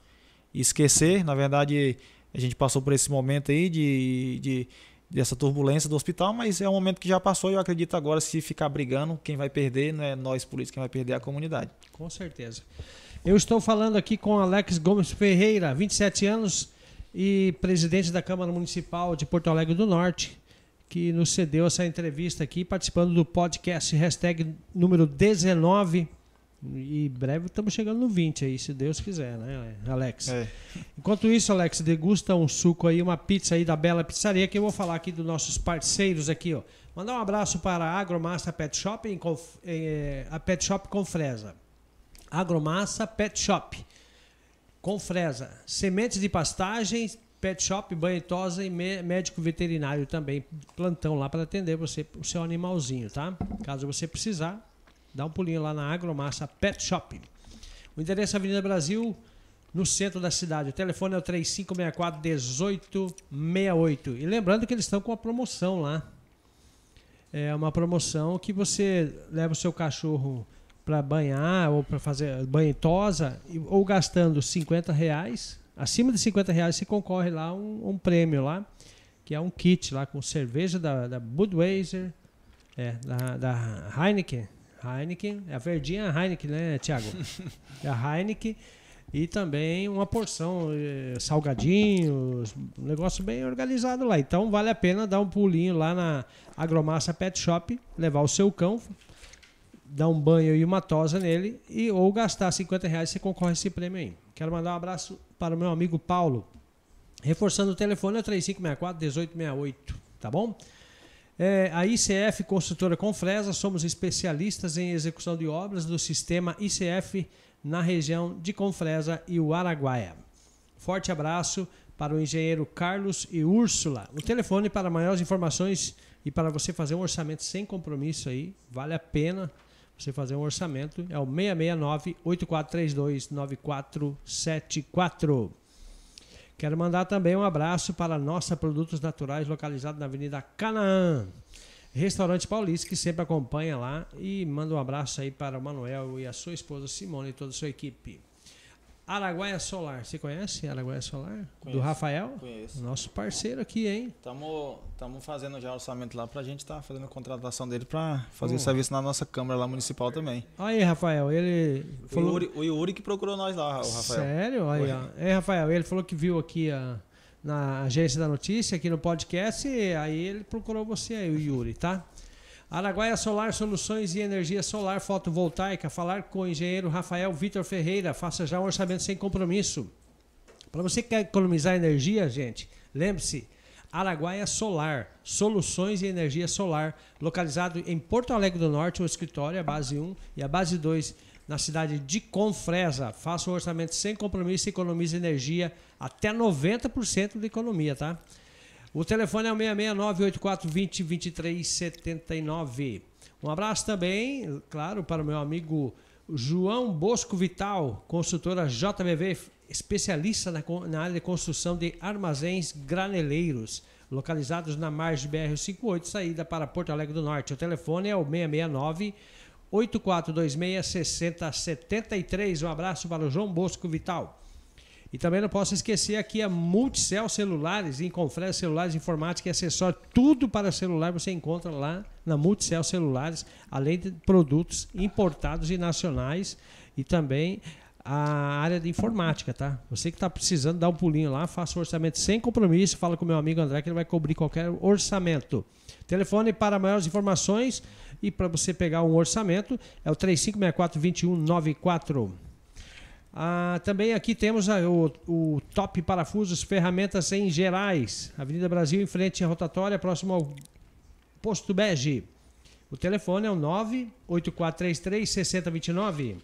E esquecer, na verdade, a gente passou por esse momento aí de, de dessa turbulência do hospital, mas é um momento que já passou e eu acredito agora se ficar brigando, quem vai perder não é nós políticos, quem vai perder é a comunidade. Com certeza. Eu estou falando aqui com Alex Gomes Ferreira, 27 anos e presidente da Câmara Municipal de Porto Alegre do Norte, que nos cedeu essa entrevista aqui, participando do podcast hashtag número 19 e breve estamos chegando no 20 aí, se Deus quiser, né, Alex? É. Enquanto isso, Alex, degusta um suco aí, uma pizza aí da Bela Pizzaria, que eu vou falar aqui dos nossos parceiros aqui, ó. Mandar um abraço para a Agromassa Pet Shop, em, eh, a Pet Shop com Fresa. Agromassa Pet Shop com Fresa. Sementes de pastagem, Pet Shop, banho tosa e médico veterinário também. Plantão lá para atender você, o seu animalzinho, tá? Caso você precisar, Dá um pulinho lá na Agromassa Pet Shop. O endereço é Avenida Brasil, no centro da cidade. O telefone é o 3564-1868. E lembrando que eles estão com uma promoção lá. É uma promoção que você leva o seu cachorro para banhar ou para fazer banho tosa, ou gastando 50 reais. Acima de 50 reais você concorre lá um, um prêmio lá, que é um kit lá com cerveja da, da Budweiser, é, da, da Heineken, Heineken, é a verdinha Heineken, né, Thiago? É a Heineken e também uma porção eh, salgadinhos, um negócio bem organizado lá. Então vale a pena dar um pulinho lá na Agromassa Pet Shop, levar o seu cão, dar um banho e uma tosa nele e ou gastar 50 reais você concorre a esse prêmio aí. Quero mandar um abraço para o meu amigo Paulo. Reforçando o telefone é 3564 1868, tá bom? É, a ICF Construtora Confresa, somos especialistas em execução de obras do sistema ICF na região de Confresa e o Araguaia. Forte abraço para o engenheiro Carlos e Úrsula. O telefone para maiores informações e para você fazer um orçamento sem compromisso aí, vale a pena você fazer um orçamento, é o 669 8432 9474. Quero mandar também um abraço para Nossa Produtos Naturais, localizado na Avenida Canaã. Restaurante Paulista, que sempre acompanha lá. E manda um abraço aí para o Manuel e a sua esposa Simone e toda a sua equipe. Araguaia Solar, você conhece Araguaia Solar? Conheço, Do Rafael? Conheço. Nosso parceiro aqui, hein? Estamos fazendo já orçamento lá para a gente estar tá fazendo a contratação dele para fazer Hum. o serviço na nossa Câmara lá municipal também. Aí, Rafael, ele O falou. Yuri, o Yuri que procurou nós lá, o Rafael. Sério? Aí. É, Rafael, ele falou que viu aqui a, na agência da notícia, aqui no podcast, e aí ele procurou você aí, o Yuri, tá? Araguaia Solar Soluções e Energia Solar Fotovoltaica. Falar com o engenheiro Rafael Vitor Ferreira. Faça já um orçamento sem compromisso. Para você que quer economizar energia, gente, lembre-se, Araguaia Solar, Soluções e Energia Solar, localizado em Porto Alegre do Norte, o escritório, a base 1 e a base 2, na cidade de Confresa. Faça um orçamento sem compromisso e economize energia até 90% de economia, tá? O telefone é o 669 8420 2379. Um abraço também, claro, para o meu amigo João Bosco Vital, consultora JBV, especialista na, na área de construção de armazéns graneleiros, localizados na margem BR-58, saída para Porto Alegre do Norte. O telefone é o 669 8426 6073. Um abraço para o João Bosco Vital. E também não posso esquecer aqui a Multicel Celulares, em Confresa Celulares, Informática e Acessório. Tudo para celular você encontra lá na Multicel Celulares, além de produtos importados e nacionais e também a área de informática, tá? Você que está precisando dar um pulinho lá, faça o orçamento sem compromisso, fala com meu amigo André que ele vai cobrir qualquer orçamento. Telefone para maiores informações e para você pegar um orçamento é o 3564-2194. Ah, também aqui temos a- o, o Top Parafusos Ferramentas em Gerais, Avenida Brasil, em frente à rotatória, próximo ao Posto Bege. O telefone é o 98433-6029.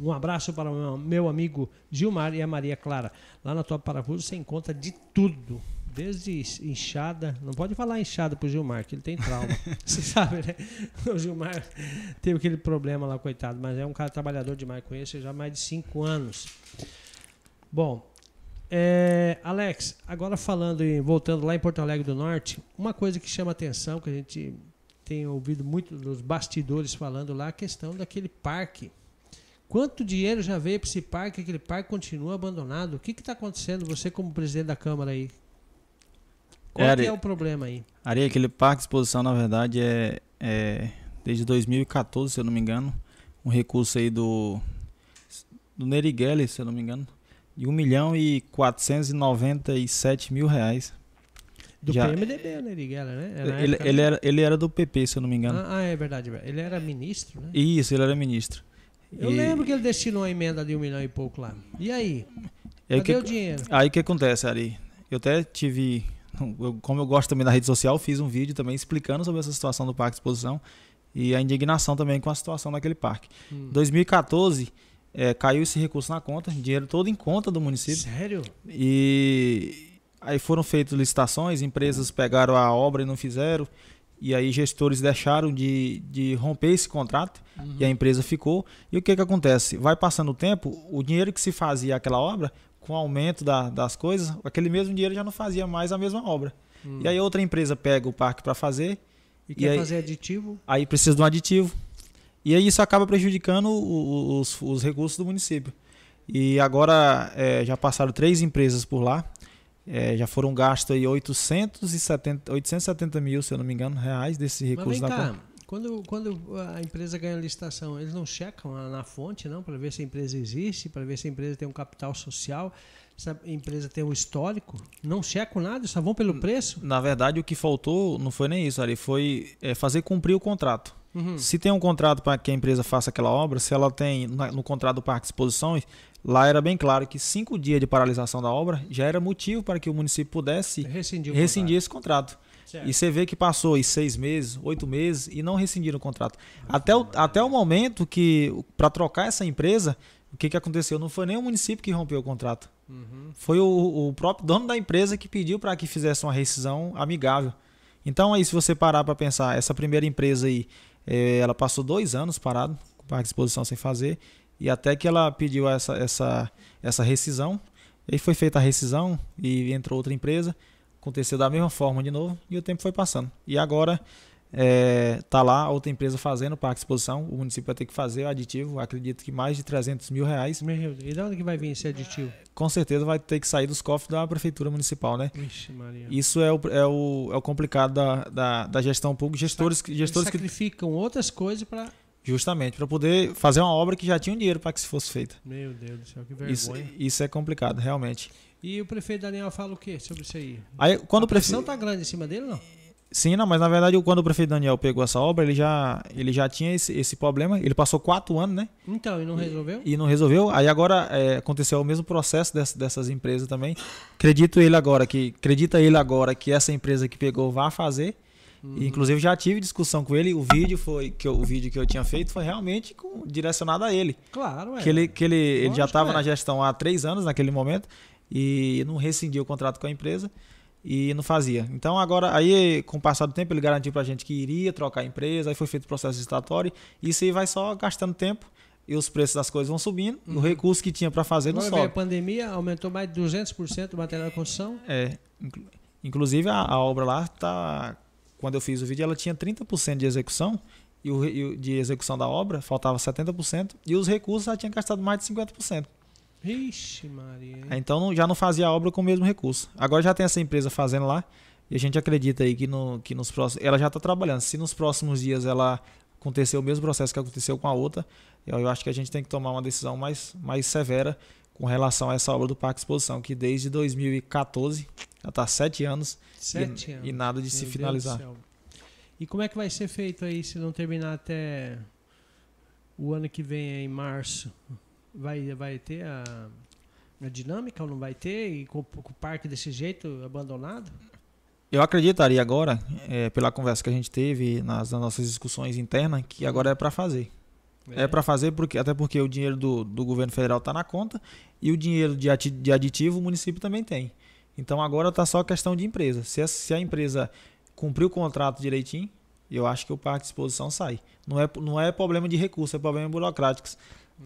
Um abraço para o meu, meu amigo Gilmar e a Maria Clara. Lá na Top Parafusos você encontra de tudo. Desde enxada, não pode falar enxada pro Gilmar, que ele tem trauma. Você sabe, né? O Gilmar teve aquele problema lá, coitado, mas é um cara trabalhador demais, conheço já há mais de cinco anos. Bom, é, Alex, agora falando e voltando lá em Porto Alegre do Norte, uma coisa que chama atenção, que a gente tem ouvido muito dos bastidores falando lá, a questão daquele parque. Quanto dinheiro já veio para esse parque? Aquele parque continua abandonado. O que está acontecendo? Você, como presidente da Câmara aí, qual É, que é o problema aí? Ari, aquele parque de exposição, na verdade, é, é desde 2014, se eu não me engano, um recurso aí do, do Nerigueli, se eu não me engano, de 1 milhão e 497 mil reais. Do Já- PMDB, Liguela, né? É na Ele, ele, era, ele era do PP, se eu não me engano. Ah, ah, é verdade. Ele era ministro, né? Isso, ele era ministro. Eu E- lembro que ele destinou a emenda de um milhão e pouco lá. E aí? aí Cadê que- o dinheiro? Aí o que acontece, Ari? Eu até tive, como eu gosto também da rede social, fiz um vídeo também explicando sobre essa situação do parque de exposição e a indignação também com a situação daquele parque. Hum. 2014, eh, caiu esse recurso na conta, dinheiro todo em conta do município. Sério? E aí foram feitas licitações, empresas pegaram a obra e não fizeram. E aí gestores deixaram de, de romper esse contrato e a empresa ficou. E o que, que acontece? Vai passando o tempo, o dinheiro que se fazia aquela obra, com o aumento da- das coisas, aquele mesmo dinheiro já não fazia mais a mesma obra. Hum. E aí outra empresa pega o parque para fazer, E e quer aí- fazer aditivo? aí precisa de um aditivo. E aí isso acaba prejudicando os, os recursos do município. E agora eh, já passaram três empresas por lá. Eh, já foram gastos aí 870, 870 mil, se eu não me engano, reais desse recurso da cá. Quando, quando a empresa ganha licitação, eles não checam na, na fonte, não? Para ver se a empresa existe, para ver se a empresa tem um capital social, se a empresa tem um histórico? Não checam nada, só vão pelo preço? Na verdade, o que faltou não foi nem isso, ali, foi eh, fazer cumprir o contrato. Uhum. Se tem um contrato para que a empresa faça aquela obra, se ela tem no contrato do Parque de Exposições, lá era bem claro que cinco dias de paralisação da obra já era motivo para que o município pudesse Rescindiu o rescindir esse contrato. Certo. E você vê que passou aí seis meses, oito meses e não rescindiram o contrato. Até o, até o momento que, para trocar essa empresa, o que, que aconteceu? Não foi nem o município que rompeu o contrato. Uhum. Foi o, o próprio dono da empresa que pediu para que fizesse uma rescisão amigável. Então aí, se você parar para pensar, essa primeira empresa aí, eh, ela passou dois anos parado, com o parque de exposição sem fazer, e até que ela pediu essa, essa, essa rescisão, aí foi feita a rescisão e entrou outra empresa, aconteceu da mesma forma de novo e o tempo foi passando. E agora é, tá lá outra empresa fazendo o parque de exposição, o município vai ter que fazer o aditivo, acredito que mais de 300 mil reais, Meu Deus, E de onde que vai vir esse aditivo? com certeza vai ter que sair dos cofres da prefeitura municipal, né? Maria. Isso é o, é o, é o complicado da, da, da gestão pública, gestores, gestores que sacrificam outras coisas para. justamente para poder fazer uma obra que já tinha dinheiro para que se fosse feita. Meu Deus do céu, que Isso, vergonha. isso é complicado, realmente. E o prefeito Daniel fala o quê sobre isso aí? Aí quando a pressão prefeito tá grande em cima dele, não? Sim, não, mas na verdade quando o prefeito Daniel pegou essa obra, ele já ele já tinha esse, esse problema. Ele passou quatro anos, né? Então, e não resolveu? E não resolveu. Aí agora é, aconteceu o mesmo processo dess- dessas empresas também. Acredito ele agora que acredita ele agora que essa empresa que pegou vai fazer. Uhum. E, inclusive já tive discussão com ele. O vídeo foi que eu- o vídeo que eu tinha feito foi realmente com- direcionado a ele. Claro, ué. que ele, que ele, ele já estava é. na gestão há três anos naquele momento e não rescindiu o contrato com a empresa e não fazia. Então agora, aí com o passar do tempo, ele garantiu pra gente que iria trocar a empresa, aí foi feito o processo licitatório, e isso aí vai só gastando tempo e os preços das coisas vão subindo, e o recurso que tinha para fazer não Uhum. Agora a sobe. pandemia, aumentou mais de 200% o material de construção. É, inclu- inclusive a, a obra lá tá quando eu fiz o vídeo, ela tinha 30% de execução e e o- de execução da obra faltava 70% e os recursos já tinham gastado mais de 50%. Ixi, Maria. Então já não fazia a obra com o mesmo recurso. Agora já tem essa empresa fazendo lá e a gente acredita aí que, no, que nos próximos. Ela já está trabalhando. Se nos próximos dias ela acontecer o mesmo processo que aconteceu com a outra, eu, eu acho que a gente tem que tomar uma decisão mais, mais severa com relação a essa obra do Parque Exposição, que desde 2014, já está sete anos, Sete e, anos. e nada de Meu se Deus finalizar. E como é que vai ser feito aí se não terminar até o ano que vem, em março? Vai, vai ter a, a dinâmica ou não vai ter? E com, com o parque desse jeito, abandonado? Eu acreditaria agora, eh, pela conversa que a gente teve nas, nas nossas discussões internas, que agora é para fazer. É, para fazer porque até porque o dinheiro do, do governo federal está na conta e o dinheiro de, ati- de aditivo o município também tem. Então agora está só questão de empresa. Se a, se a empresa cumprir o contrato direitinho, eu acho que o parque de exposição sai. Não é, não é problema de recurso, é problema burocráticos.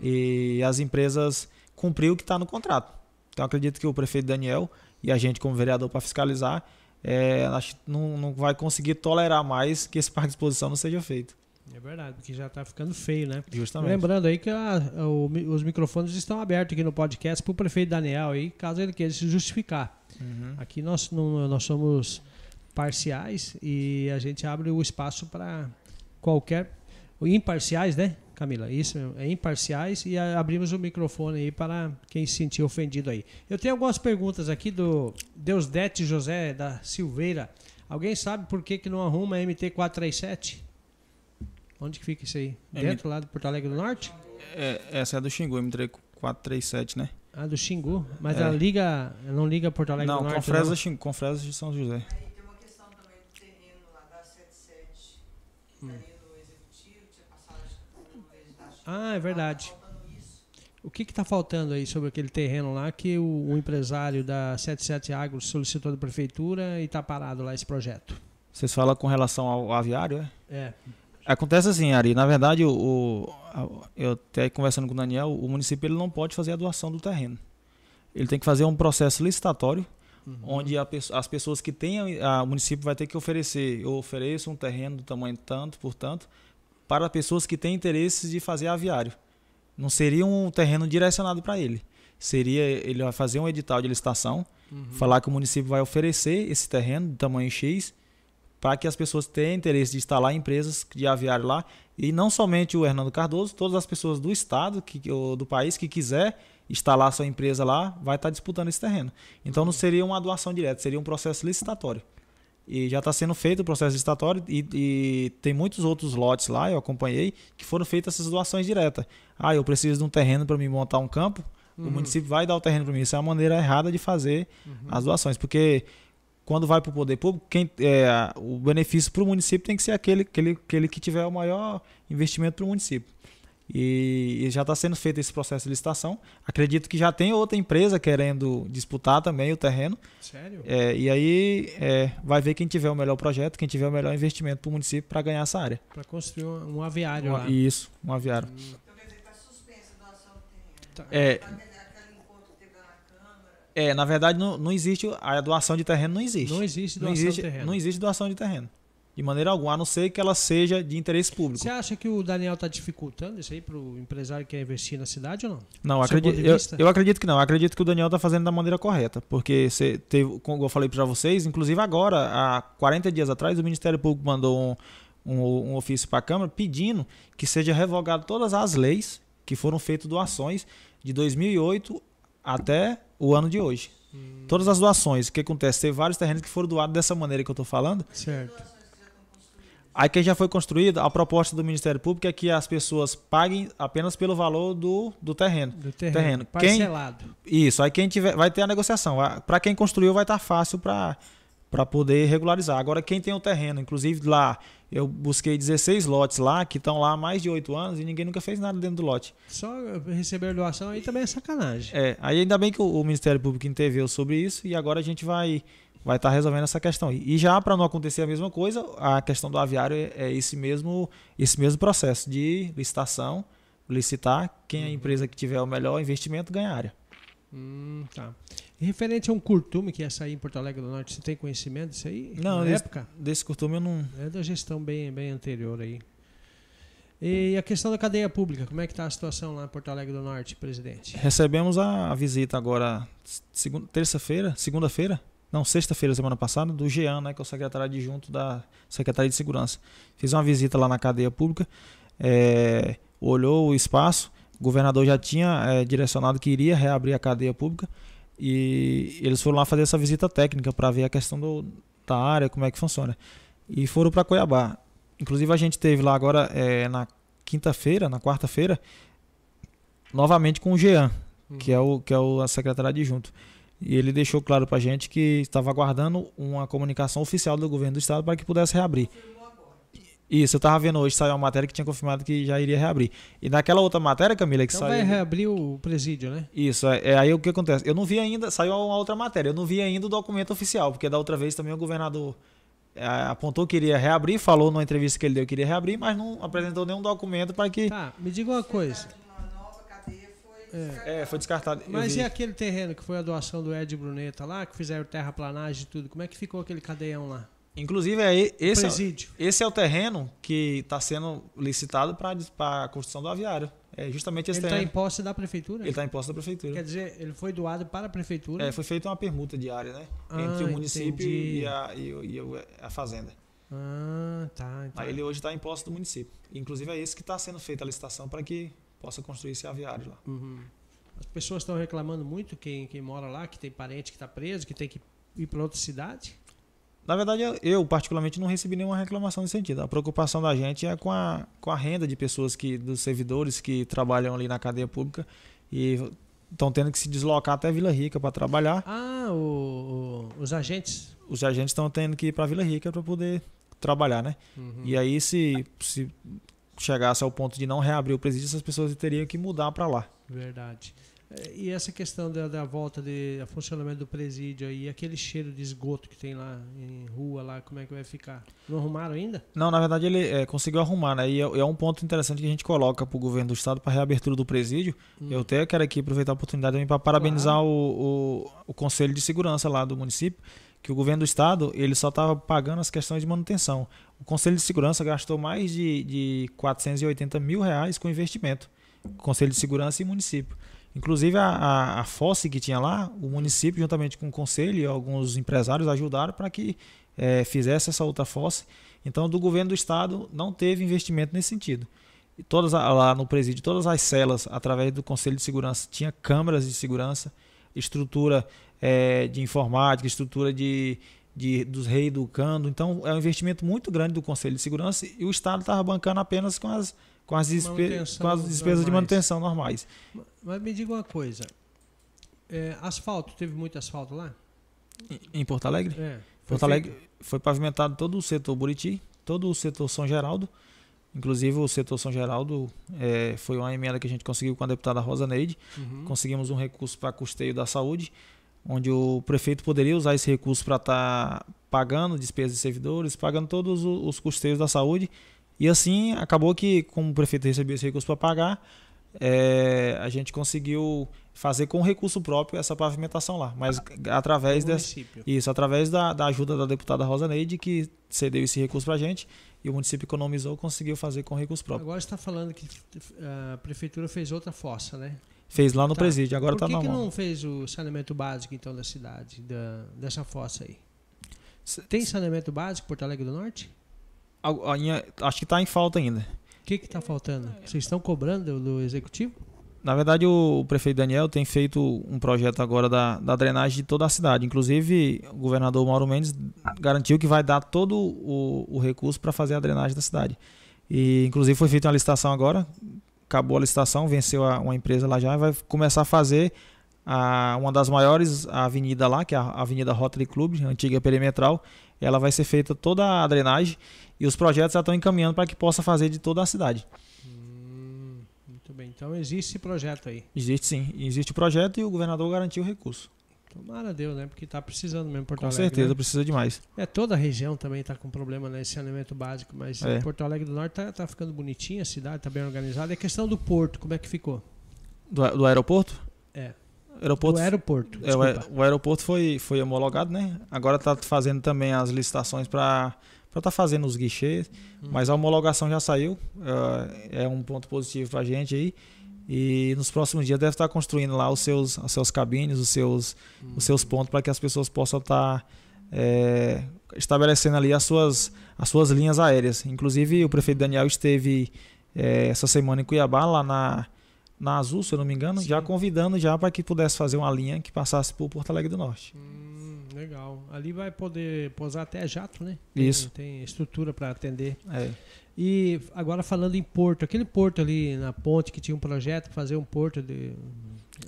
E as empresas cumpriu o que está no contrato. Então acredito que o prefeito Daniel e a gente como vereador para fiscalizar é, não, não vai conseguir tolerar mais que esse parque de exposição não seja feito. É verdade, porque já tá ficando feio, né? Justamente. Lembrando aí que a- o os microfones estão abertos aqui no podcast para o prefeito Daniel aí, caso ele queira se justificar. Uhum. Aqui nós, não, nós somos parciais e a gente abre o espaço para qualquer. Imparciais, né, Camila? Isso é imparciais e a- abrimos o microfone aí para quem se sentir ofendido aí. Eu tenho algumas perguntas aqui do Deusdete José da Silveira. Alguém sabe por que, que não arruma MT-437? Onde que fica isso aí? M- Dentro lá do Porto Alegre do Norte? É, essa é do Xingu, M437, né? Ah, do Xingu. Mas É. ela liga. ela Não liga Porto Alegre não, do Norte. com Fresa, não? Xingu, com Fresa de São José. Aí tem uma questão também do terreno lá da 77, que tá ali no executivo, tinha passado acho que no legislativo. Ah, é verdade. O que está faltando aí sobre aquele terreno lá que o, o empresário da 77 Agro solicitou da prefeitura e está parado lá esse projeto? Vocês falam com relação ao aviário, é? É. Acontece assim, Ari, na verdade, o, o- eu até conversando com o Daniel, o município ele não pode fazer a doação do terreno. Ele tem que fazer um processo licitatório, Uhum. onde a as pessoas que têm, a- o município vai ter que oferecer, eu ofereço um terreno do tamanho tanto, por tanto, para pessoas que têm interesse de fazer aviário. Não seria um terreno direcionado para ele. Seria, ele vai fazer um edital de licitação, Uhum. falar que o município vai oferecer esse terreno do tamanho X para que as pessoas tenham interesse de instalar empresas de aviário lá e não somente o Hernando Cardoso, todas as pessoas do estado que, ou do país que quiser instalar sua empresa lá vai estar disputando esse terreno. Então não seria uma doação direta, seria um processo licitatório. E já está sendo feito o processo licitatório e, e tem muitos outros lotes lá, eu acompanhei, que foram feitas essas doações diretas. Ah, eu preciso de um terreno para me montar um campo. O município vai dar o terreno para mim. Isso é a maneira errada de fazer as doações, porque quando vai para o poder público, quem, é, o benefício para o município tem que ser aquele, aquele, aquele que tiver o maior investimento para o município. E, e já está sendo feito esse processo de licitação. Acredito que já tem outra empresa querendo disputar também o terreno. Sério? É, e aí é, vai ver quem tiver o melhor projeto, quem tiver o melhor investimento para o município para ganhar essa área. Para construir um, um aviário Um- lá. isso, um aviário. Então quer dizer, está suspensa a doação do terreno. Tá. É, Tá, quer dizer, aquele encontro que teve lá na Câmara. é, na verdade, não, não existe. A doação de terreno não existe. Não existe Não doação existe, de terreno. não existe doação de terreno. De maneira alguma, a não ser que ela seja de interesse público. Você acha que o Daniel está dificultando isso aí para o empresário que quer investir na cidade ou não? Não, acredito, eu, eu acredito que não. Eu acredito que o Daniel está fazendo da maneira correta. Porque você teve, como eu falei para vocês, inclusive agora, há 40 dias atrás, o Ministério Público mandou um, um, um ofício para a Câmara pedindo que seja revogado todas as leis que foram feitas doações de 2008 até o ano de hoje. Hum. Todas as doações, o que acontece? Tem vários terrenos que foram doados dessa maneira que eu estou falando. Certo. Aí quem já foi construído, a proposta do Ministério Público é que as pessoas paguem apenas pelo valor do, do terreno. Do terreno. Terreno. Quem- Parcelado. Isso, aí quem tiver vai ter a negociação. Para quem construiu vai estar fácil para para poder regularizar. Agora quem tem o terreno, inclusive lá eu busquei 16 lotes lá que estão lá há mais de 8 anos e ninguém nunca fez nada dentro do lote. Só receber doação aí também é sacanagem. É, aí ainda bem que o, o Ministério Público interveio sobre isso e agora a gente vai vai estar resolvendo essa questão. aí. E já para não acontecer a mesma coisa, a questão do aviário é, é esse mesmo esse mesmo processo de licitação, licitar, quem é a empresa que tiver o melhor investimento ganha a área. Hum, tá. E referente a um curtume que ia sair em Porto Alegre do Norte, você tem conhecimento disso aí? Não, Na esse- época? Desse costume eu não É da gestão bem, bem anterior aí. E a questão da cadeia pública, como é que está a situação lá em Porto Alegre do Norte, presidente? Recebemos a, a visita agora, segun- terça-feira, segunda-feira, não, sexta-feira, semana passada, do Jean, né, que é o secretário adjunto da Secretaria de Segurança. Fiz uma visita lá na cadeia pública, é, olhou o espaço, o governador já tinha é, direcionado que iria reabrir a cadeia pública e eles foram lá fazer essa visita técnica para ver a questão do, da área, como é que funciona. E foram para Cuiabá. Inclusive a gente teve lá agora é, na quinta-feira, na quarta-feira, novamente com o Jean, que é o que é o secretário adjunto. E ele deixou claro para a gente que estava aguardando uma comunicação oficial do governo do estado para que pudesse reabrir. Isso, eu estava vendo hoje, saiu uma matéria que tinha confirmado que já iria reabrir. E naquela outra matéria, Camila, que Então saiu. vai reabrir o presídio, né? Isso, é, é aí o que acontece. Eu não vi ainda, saiu uma outra matéria, eu não vi ainda o documento oficial, porque da outra vez também o governador é, apontou que iria reabrir, falou numa entrevista que ele deu que iria reabrir, mas não apresentou nenhum documento para que. Tá, me diga uma coisa. Uma nova cadeia foi É. É, foi descartado. Mas e aquele terreno que foi a doação do Ed Bruneta lá, que fizeram terraplanagem e tudo? Como é que ficou aquele cadeião lá? Inclusive, é, esse, é, Presídio. esse é o terreno que está sendo licitado para a construção do aviário. É justamente esse Ele está em terreno. posse da prefeitura? Ele está em posse da prefeitura. Quer dizer, ele foi doado para a prefeitura? É, foi feita uma permuta diária, né? Ah, Entre o município entendi. e a, e, e a fazenda. Ah, tá. tá. Aí ele hoje está em posse do município. Inclusive é esse que está sendo feita a licitação para que possa construir esse aviário lá. Uhum. As pessoas estão reclamando muito, quem, quem mora lá, que tem parente que está preso, que tem que ir para outra cidade. Na verdade, eu, particularmente não recebi nenhuma reclamação nesse sentido. A preocupação da gente é com a, com a renda de pessoas que, dos servidores que trabalham ali na cadeia pública e estão tendo que se deslocar até Vila Rica para trabalhar. Ah, o- o- os agentes. Os agentes estão tendo que ir para Vila Rica para poder trabalhar, né? Uhum. E aí, se, se chegasse ao ponto de não reabrir o presídio, essas pessoas teriam que mudar para lá. Verdade. É, E essa questão da, da volta de a funcionamento do presídio aí, aquele cheiro de esgoto que tem lá em rua lá, como é que vai ficar? Não arrumaram ainda? Não, na verdade ele é, conseguiu arrumar, né? E é, é um ponto interessante que a gente coloca para o governo do estado para reabertura do presídio. Hum. Eu até quero aqui aproveitar a oportunidade também para parabenizar o, o, o Conselho de Segurança lá do município, que o governo do estado ele só estava pagando as questões de manutenção. O Conselho de Segurança gastou mais de, de 480 mil reais com investimento. Conselho de Segurança e município. Inclusive a, a, a fosse que tinha lá, o município, juntamente com o conselho e alguns empresários, ajudaram para que eh, fizesse essa outra fosse. Então, do governo do estado não teve investimento nesse sentido. E todas lá no presídio, todas as celas, através do Conselho de Segurança, tinha câmeras de segurança, estrutura eh, de informática, estrutura de, de, dos reeducando. Então, é um investimento muito grande do Conselho de Segurança e o Estado estava bancando apenas com as, com as, despe- com as despesas de normais. manutenção normais. Mas me diga uma coisa, É, asfalto, teve muito asfalto lá? Em- Em Porto Alegre? É. Porto Alegre feito? foi pavimentado todo o setor Buriti, todo o setor São Geraldo. Inclusive o setor São Geraldo eh, foi uma emenda que a gente conseguiu com a deputada Rosa Neide. Uhum. Conseguimos um recurso para custeio da saúde, onde o prefeito poderia usar esse recurso para estar pagando despesas de servidores, pagando todos os custeios da saúde. E assim acabou que, como o prefeito recebeu esse recurso para pagar, eh, a gente conseguiu fazer com recurso próprio essa pavimentação lá. Mas através Do dessa. município. Isso, através da, da ajuda da deputada Rosa Neide, que cedeu esse recurso para a gente, e o município economizou, conseguiu fazer com recurso próprio. Agora você está falando que a prefeitura fez outra fossa, né? Fez lá no Tá. presídio, agora Por está que, que normal. não fez o saneamento básico, então, da cidade, da, dessa fossa aí? Se- Tem saneamento básico em Porto Alegre do Norte? A minha- Acho que está em falta ainda. O que está faltando? Vocês estão cobrando do executivo? Na verdade, o, prefeito Daniel tem feito um projeto agora da, da drenagem de toda a cidade. Inclusive, o governador Mauro Mendes garantiu que vai dar todo o, o recurso para fazer a drenagem da cidade. E, inclusive, foi feita uma licitação agora. Acabou a licitação, venceu a- uma empresa lá já e vai começar a fazer a, uma das maiores avenidas lá, que é a Avenida Rotary Club, antiga perimetral. Ela vai ser feita toda a drenagem e os projetos já estão encaminhando para que possa fazer de toda a cidade. Muito bem. Então existe esse projeto aí. Existe sim, existe o projeto e o governador garantiu o recurso. Tomara Deus, né? Porque está precisando mesmo Porto Com Alegre. certeza, né? precisa demais. É, toda a região também está com problema nesse saneamento básico, mas É. Porto Alegre do Norte está ficando bonitinha, a cidade está bem organizada. E a questão do porto, como é que ficou? Do, do aeroporto? É. Aeroporto, do aeroporto. é, o aeroporto foi, foi homologado, né? Agora está fazendo também as licitações para estar fazendo os guichês, Hum. mas a homologação já saiu. é, é um ponto positivo para a gente aí. E nos próximos dias deve estar construindo lá os seus, os seus cabines, os seus, Hum. os seus pontos para que as pessoas possam estar é, estabelecendo ali as suas, as suas linhas aéreas. Inclusive, o prefeito Daniel esteve é, essa semana em Cuiabá, lá na, na Azul, se eu não me engano, Sim. já convidando já para que pudesse fazer uma linha que passasse por Porto Alegre do Norte. Hum, legal. Ali vai poder pousar até jato, né? Isso. Tem, tem estrutura para atender. É. E agora falando em porto, aquele porto ali na ponte que tinha um projeto para fazer um porto de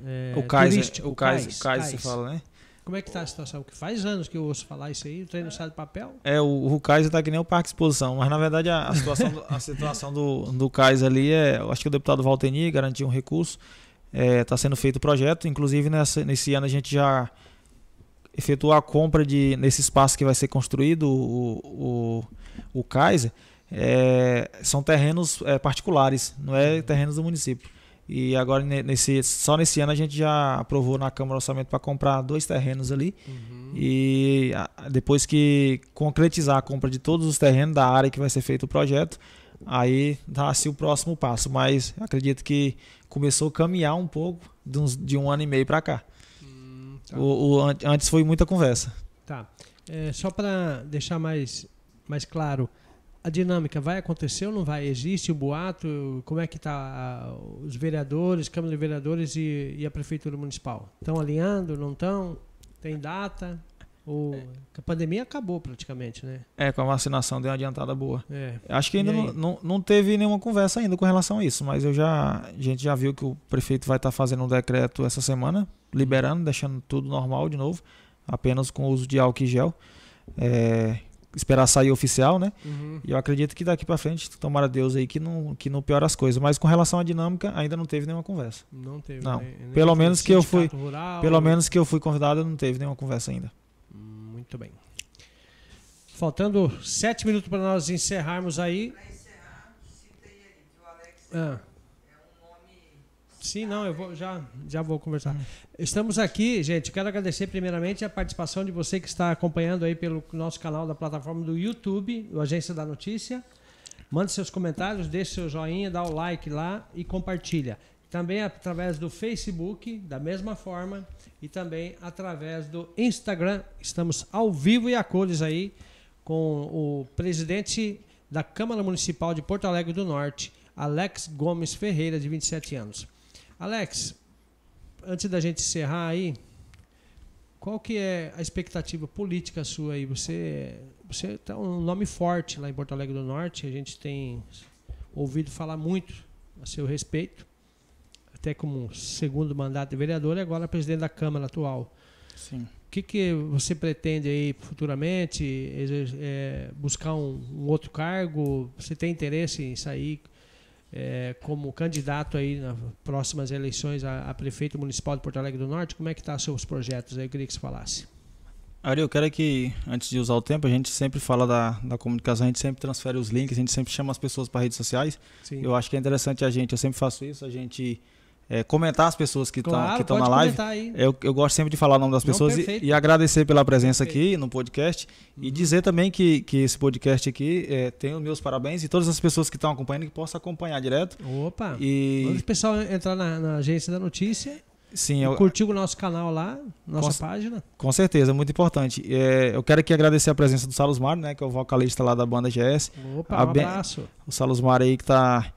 é, o Cais, turístico, o Cais, o Cais, você fala, né? Como é que tá a situação? Que faz anos que eu ouço falar isso aí, o trem não sai do papel. É, o, o está que nem o Parque Exposição, mas na verdade a, a situação, do, a situação do, do ali é, eu acho que o deputado Valteni garantiu um recurso, está sendo feito o projeto, inclusive nessa, nesse ano a gente já efetuou a compra de, nesse espaço que vai ser construído, o, o, o é, são terrenos é, particulares, não é terrenos do município. E agora, ne- nesse, só nesse ano, a gente já aprovou na Câmara Orçamento para comprar dois terrenos ali. E a- depois que concretizar a compra de todos os terrenos da área que vai ser feito o projeto, aí dá-se o próximo passo. Mas acredito que começou a caminhar um pouco de, uns- de um ano e meio para cá. Hum, tá. O, o an- antes foi muita conversa. Tá. É, só para deixar mais, mais claro, a dinâmica vai acontecer ou não vai? Existe o boato? Como é que tá os vereadores, Câmara de Vereadores e, e a Prefeitura Municipal? Estão alinhando, não estão? Tem data? Ou, que a pandemia acabou praticamente, né? É, com a vacinação deu uma adiantada boa. É. Acho que ainda não, não, não teve nenhuma conversa ainda com relação a isso, mas eu já, a gente já viu que o prefeito vai estar fazendo um decreto essa semana, liberando, deixando tudo normal de novo, apenas com o uso de álcool e gel. É, esperar sair oficial, né? Uhum. E eu acredito que daqui para frente, tomara Deus aí que não, que não piora as coisas. Mas com relação à dinâmica, ainda não teve nenhuma conversa. Não teve. Não. né? Pelo menos que eu fui- Rural, Pelo menos que eu fui convidado, não teve nenhuma conversa ainda. Muito bem. Faltando sete minutos para nós encerrarmos aí. Para encerrar, citei ali que o Alex Ah. Sim, não, eu vou já, já vou conversar. Estamos aqui, gente. Quero agradecer primeiramente a participação de você que está acompanhando aí pelo nosso canal da plataforma do YouTube, do Agência da Notícia. Mande seus comentários, deixe seu joinha, dá o like lá e compartilha. Também através do Facebook, da mesma forma, e também através do Instagram. Estamos ao vivo e a cores aí com o presidente da Câmara Municipal de Porto Alegre do Norte, Alex Gomes Ferreira, de 27 anos. Alex, antes da gente encerrar aí, qual que é a expectativa política sua aí? Você você tá um nome forte lá em Porto Alegre do Norte, a gente tem ouvido falar muito a seu respeito. até como segundo mandato de vereador e agora presidente da Câmara atual. Sim. O que, que você pretende aí futuramente? é, buscar um, um outro cargo? Você tem interesse em sair é, como candidato aí nas próximas eleições a, a prefeito municipal de Porto Alegre do Norte? Como é que estão seus projetos aí? Eu queria que você falasse. Ari, eu quero é que, antes de usar o tempo, a gente sempre fala da, da comunicação, a gente sempre transfere os links, a gente sempre chama as pessoas para redes sociais. Sim. Eu acho que é interessante a gente, eu sempre faço isso, a gente é, comentar as pessoas que estão claro, na live. Eu, eu gosto sempre de falar o nome das Não, pessoas e, perfeito. e agradecer pela presença Perfeito. aqui no podcast e Uhum. dizer também que, que esse podcast aqui é, tem os meus parabéns e todas as pessoas que estão acompanhando que possam acompanhar direto. Opa! E Manda o pessoal entrar na, na agência da notícia, sim, eu, curtir o nosso canal lá, nossa Cons- página. com certeza, muito importante. É, eu quero aqui agradecer a presença do Salos Mário, né, que é o vocalista lá da banda GS. Opa, A um Ben- abraço. O Salos Mário aí que tá.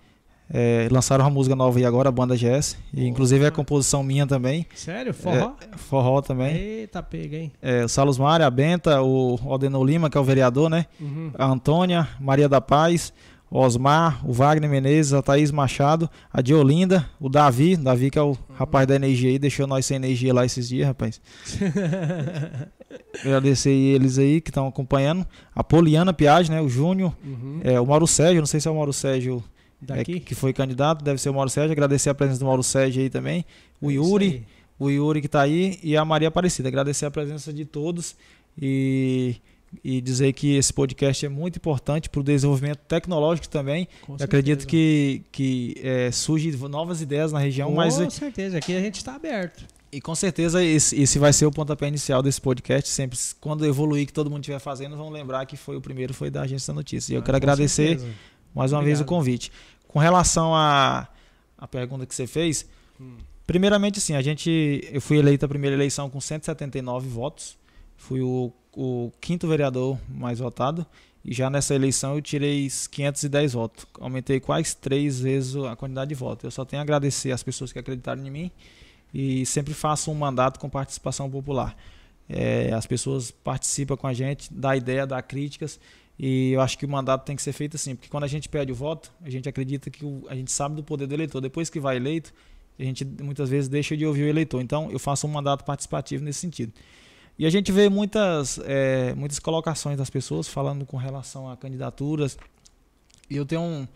É, lançaram uma música nova aí agora, a banda GS. E inclusive é composição minha também. Sério? Forró? Forró também. Eita, pega, hein? É, o Salos Mário, a Benta, o Aldenor Lima, que é o vereador, né? Uhum. a Antônia, Maria da Paz, o Osmar, o Wagner Menezes, a Thaís Machado, a Diolinda, o Davi, Davi que é o rapaz da energia aí, deixou nós sem energia lá esses dias, rapaz. Agradecer eles aí que estão acompanhando. A Poliana Piage, né? O Júnior, Uhum. é, o Mauro Sérgio, não sei se é o Mauro Sérgio é, Daqui? que foi candidato, deve ser o Mauro Sérgio. Agradecer a presença do Mauro Sérgio aí também. O É Yuri, o Yuri que tá aí e a Maria Aparecida. Agradecer a presença de todos e, e dizer que esse podcast é muito importante para o desenvolvimento tecnológico também. Com acredito que, que é, surgem novas ideias na região, mas Com certeza, aqui a gente está aberto. e com certeza esse, esse vai ser o pontapé inicial desse podcast. Sempre quando evoluir, que todo mundo estiver fazendo, vão lembrar que foi o primeiro, foi da Agência da Notícia. E eu Ah, quero com agradecer certeza. Mais uma vez o Obrigado. convite. Com relação à a, pergunta que você fez, Hum. primeiramente assim, a gente, eu fui eleito a primeira eleição com 179 votos, fui o, o quinto vereador mais votado e já nessa eleição eu tirei 510 votos, aumentei quase três vezes a quantidade de votos. Eu só tenho a agradecer às pessoas que acreditaram em mim e sempre faço um mandato com participação popular. É, as pessoas participam com a gente, dá ideia, dá críticas e eu acho que o mandato tem que ser feito assim, porque quando a gente pede o voto, a gente acredita que o- a gente sabe do poder do eleitor. Depois que vai eleito, a gente muitas vezes deixa de ouvir o eleitor. Então, eu faço um mandato participativo nesse sentido. E a gente vê muitas, eh, muitas colocações das pessoas falando com relação a candidaturas. E eu tenho, um,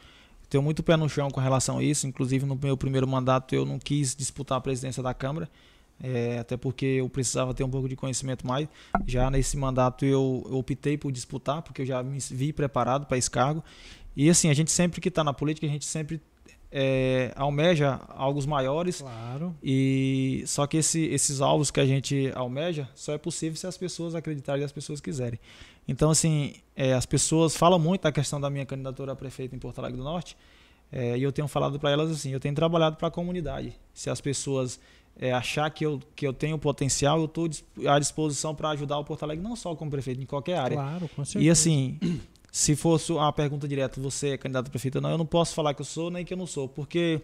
tenho muito pé no chão com relação a isso. Inclusive, no meu primeiro mandato, eu não quis disputar a presidência da Câmara. Eh, até porque eu precisava ter um pouco de conhecimento mais. Já nesse mandato eu, eu optei por disputar, porque eu já me vi preparado para esse cargo. E assim, a gente sempre que está na política, a gente sempre eh, almeja algo maiores. Claro. E só que esse- esses alvos que a gente almeja só é possível se as pessoas acreditarem e as pessoas quiserem. Então, assim, é, as pessoas falam muito da questão da minha candidatura a prefeito em Porto Alegre do Norte. é, e eu tenho falado para elas assim: eu tenho trabalhado para a comunidade. Se as pessoas é, achar que eu, que eu tenho potencial, eu estou à disposição para ajudar o Porto Alegre, não só como prefeito, em qualquer área. Claro, com certeza. E assim, se fosse uma pergunta direta, você é candidato a prefeito ou não, eu não posso falar que eu sou nem que eu não sou, porque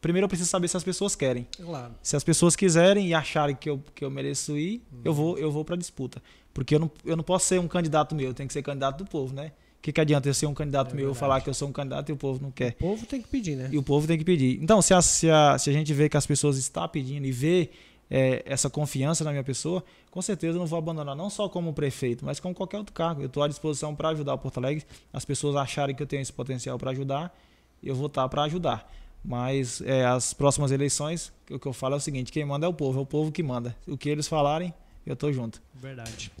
primeiro eu preciso saber se as pessoas querem. Claro. Se as pessoas quiserem e acharem que eu, que eu mereço ir, eu vou eu vou para disputa. Porque eu não, eu não posso ser um candidato meu, eu tenho que ser candidato do povo, né? O que, que adianta eu ser um candidato É meu e verdade. falar que eu sou um candidato e o povo não quer? O povo tem que pedir, né? E o povo tem que pedir. Então, se a, se a, se a gente vê que as pessoas estão pedindo e vê é, essa confiança na minha pessoa, com certeza eu não vou abandonar, não só como prefeito, mas como qualquer outro cargo. Eu estou à disposição para ajudar o Porto Alegre. As pessoas acharem que eu tenho esse potencial para ajudar, eu vou estar para ajudar. Mas é, as próximas eleições, o que eu falo é o seguinte: quem manda é o povo, é o povo que manda. O que eles falarem, eu estou junto. Verdade.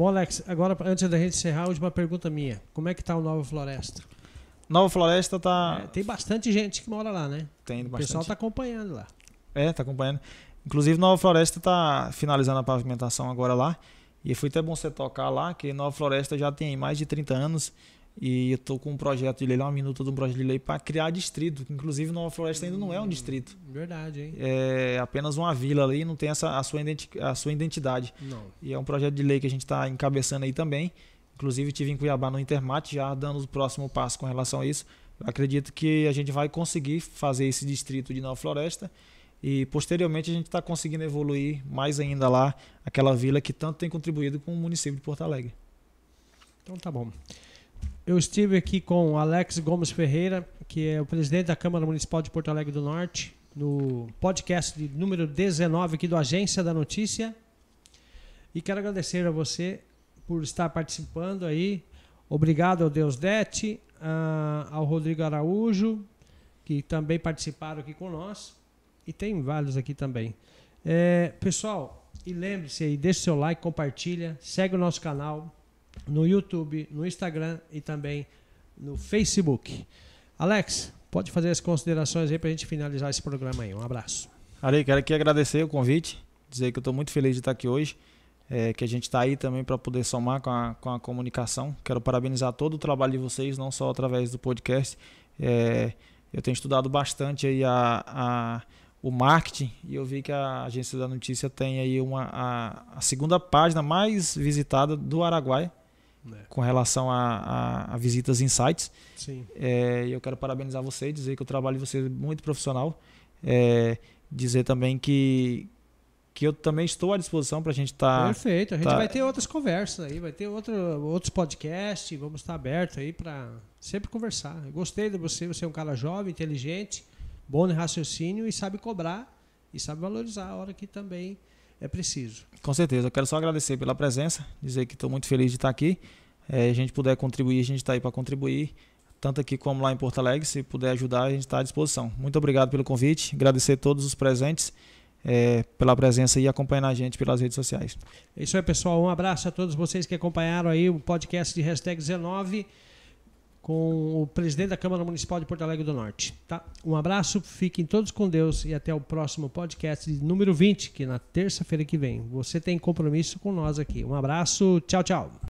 Bom, Alex, agora antes da gente encerrar, a última pergunta minha. Como é que tá o Nova Floresta? Nova Floresta tá. É, tem bastante gente que mora lá, né? tem O bastante. pessoal tá acompanhando lá. É, tá acompanhando. Inclusive, Nova Floresta tá finalizando a pavimentação agora lá. E foi até bom você tocar lá, que Nova Floresta já tem mais de 30 anos. E eu tô com um projeto de lei lá, uma minuta de um projeto de lei para criar distrito. que Inclusive, Nova Floresta ainda não é um distrito. Verdade, hein? É apenas uma vila ali, não tem essa, a, sua a sua identidade. Não. E é um projeto de lei que a gente está encabeçando aí também. Inclusive, tive em Cuiabá no Intermate, já dando o próximo passo com relação a isso. Eu acredito que a gente vai conseguir fazer esse distrito de Nova Floresta e posteriormente a gente está conseguindo evoluir mais ainda lá aquela vila que tanto tem contribuído com o município de Porto Alegre. Então tá bom. Eu estive aqui com o Alex Gomes Ferreira, que é o presidente da Câmara Municipal de Porto Alegre do Norte, no podcast de número 19 aqui do Agência da Notícia. E quero agradecer a você por estar participando aí. Obrigado ao Deus Dete, ah, ao Rodrigo Araújo, que também participaram aqui com nós. E tem vários aqui também. É, pessoal, e lembre-se aí, deixe seu like, compartilha, segue o nosso canal no YouTube, no Instagram e também no Facebook. Alex, pode fazer as considerações aí para a gente finalizar esse programa aí. Um abraço. Ari, quero aqui agradecer o convite, dizer que eu estou muito feliz de estar aqui hoje, é, que a gente está aí também para poder somar com a, com a comunicação. Quero parabenizar todo o trabalho de vocês, não só através do podcast. É, eu tenho estudado bastante aí a, a, o marketing e eu vi que a agência da notícia tem aí uma, a, a segunda página mais visitada do Araguaia É. com relação a, a, a visitas em sites. Sim. É, eu quero parabenizar você, dizer que o trabalho de você é muito profissional. É, dizer também que, que eu também estou à disposição para a gente estar. Perfeito. A gente tá. vai ter outras conversas aí, vai ter outro, outros podcasts, vamos estar abertos aí para sempre conversar. Eu gostei de você, você é um cara jovem, inteligente, bom de raciocínio e sabe cobrar e sabe valorizar a hora que também é preciso. Com certeza. Eu quero só agradecer pela presença, dizer que estou muito feliz de estar aqui. É, a gente puder contribuir, a gente está aí para contribuir, tanto aqui como lá em Porto Alegre. Se puder ajudar, a gente está à disposição. Muito obrigado pelo convite, agradecer a todos os presentes é, pela presença e acompanhando a gente pelas redes sociais. É isso aí, pessoal. Um abraço a todos vocês que acompanharam aí o podcast de hashtag 19 com o presidente da Câmara Municipal de Porto Alegre do Norte. Tá? Um abraço, fiquem todos com Deus e até o próximo podcast número 20, que é na terça-feira que vem. Você tem compromisso com nós aqui. Um abraço, tchau, tchau.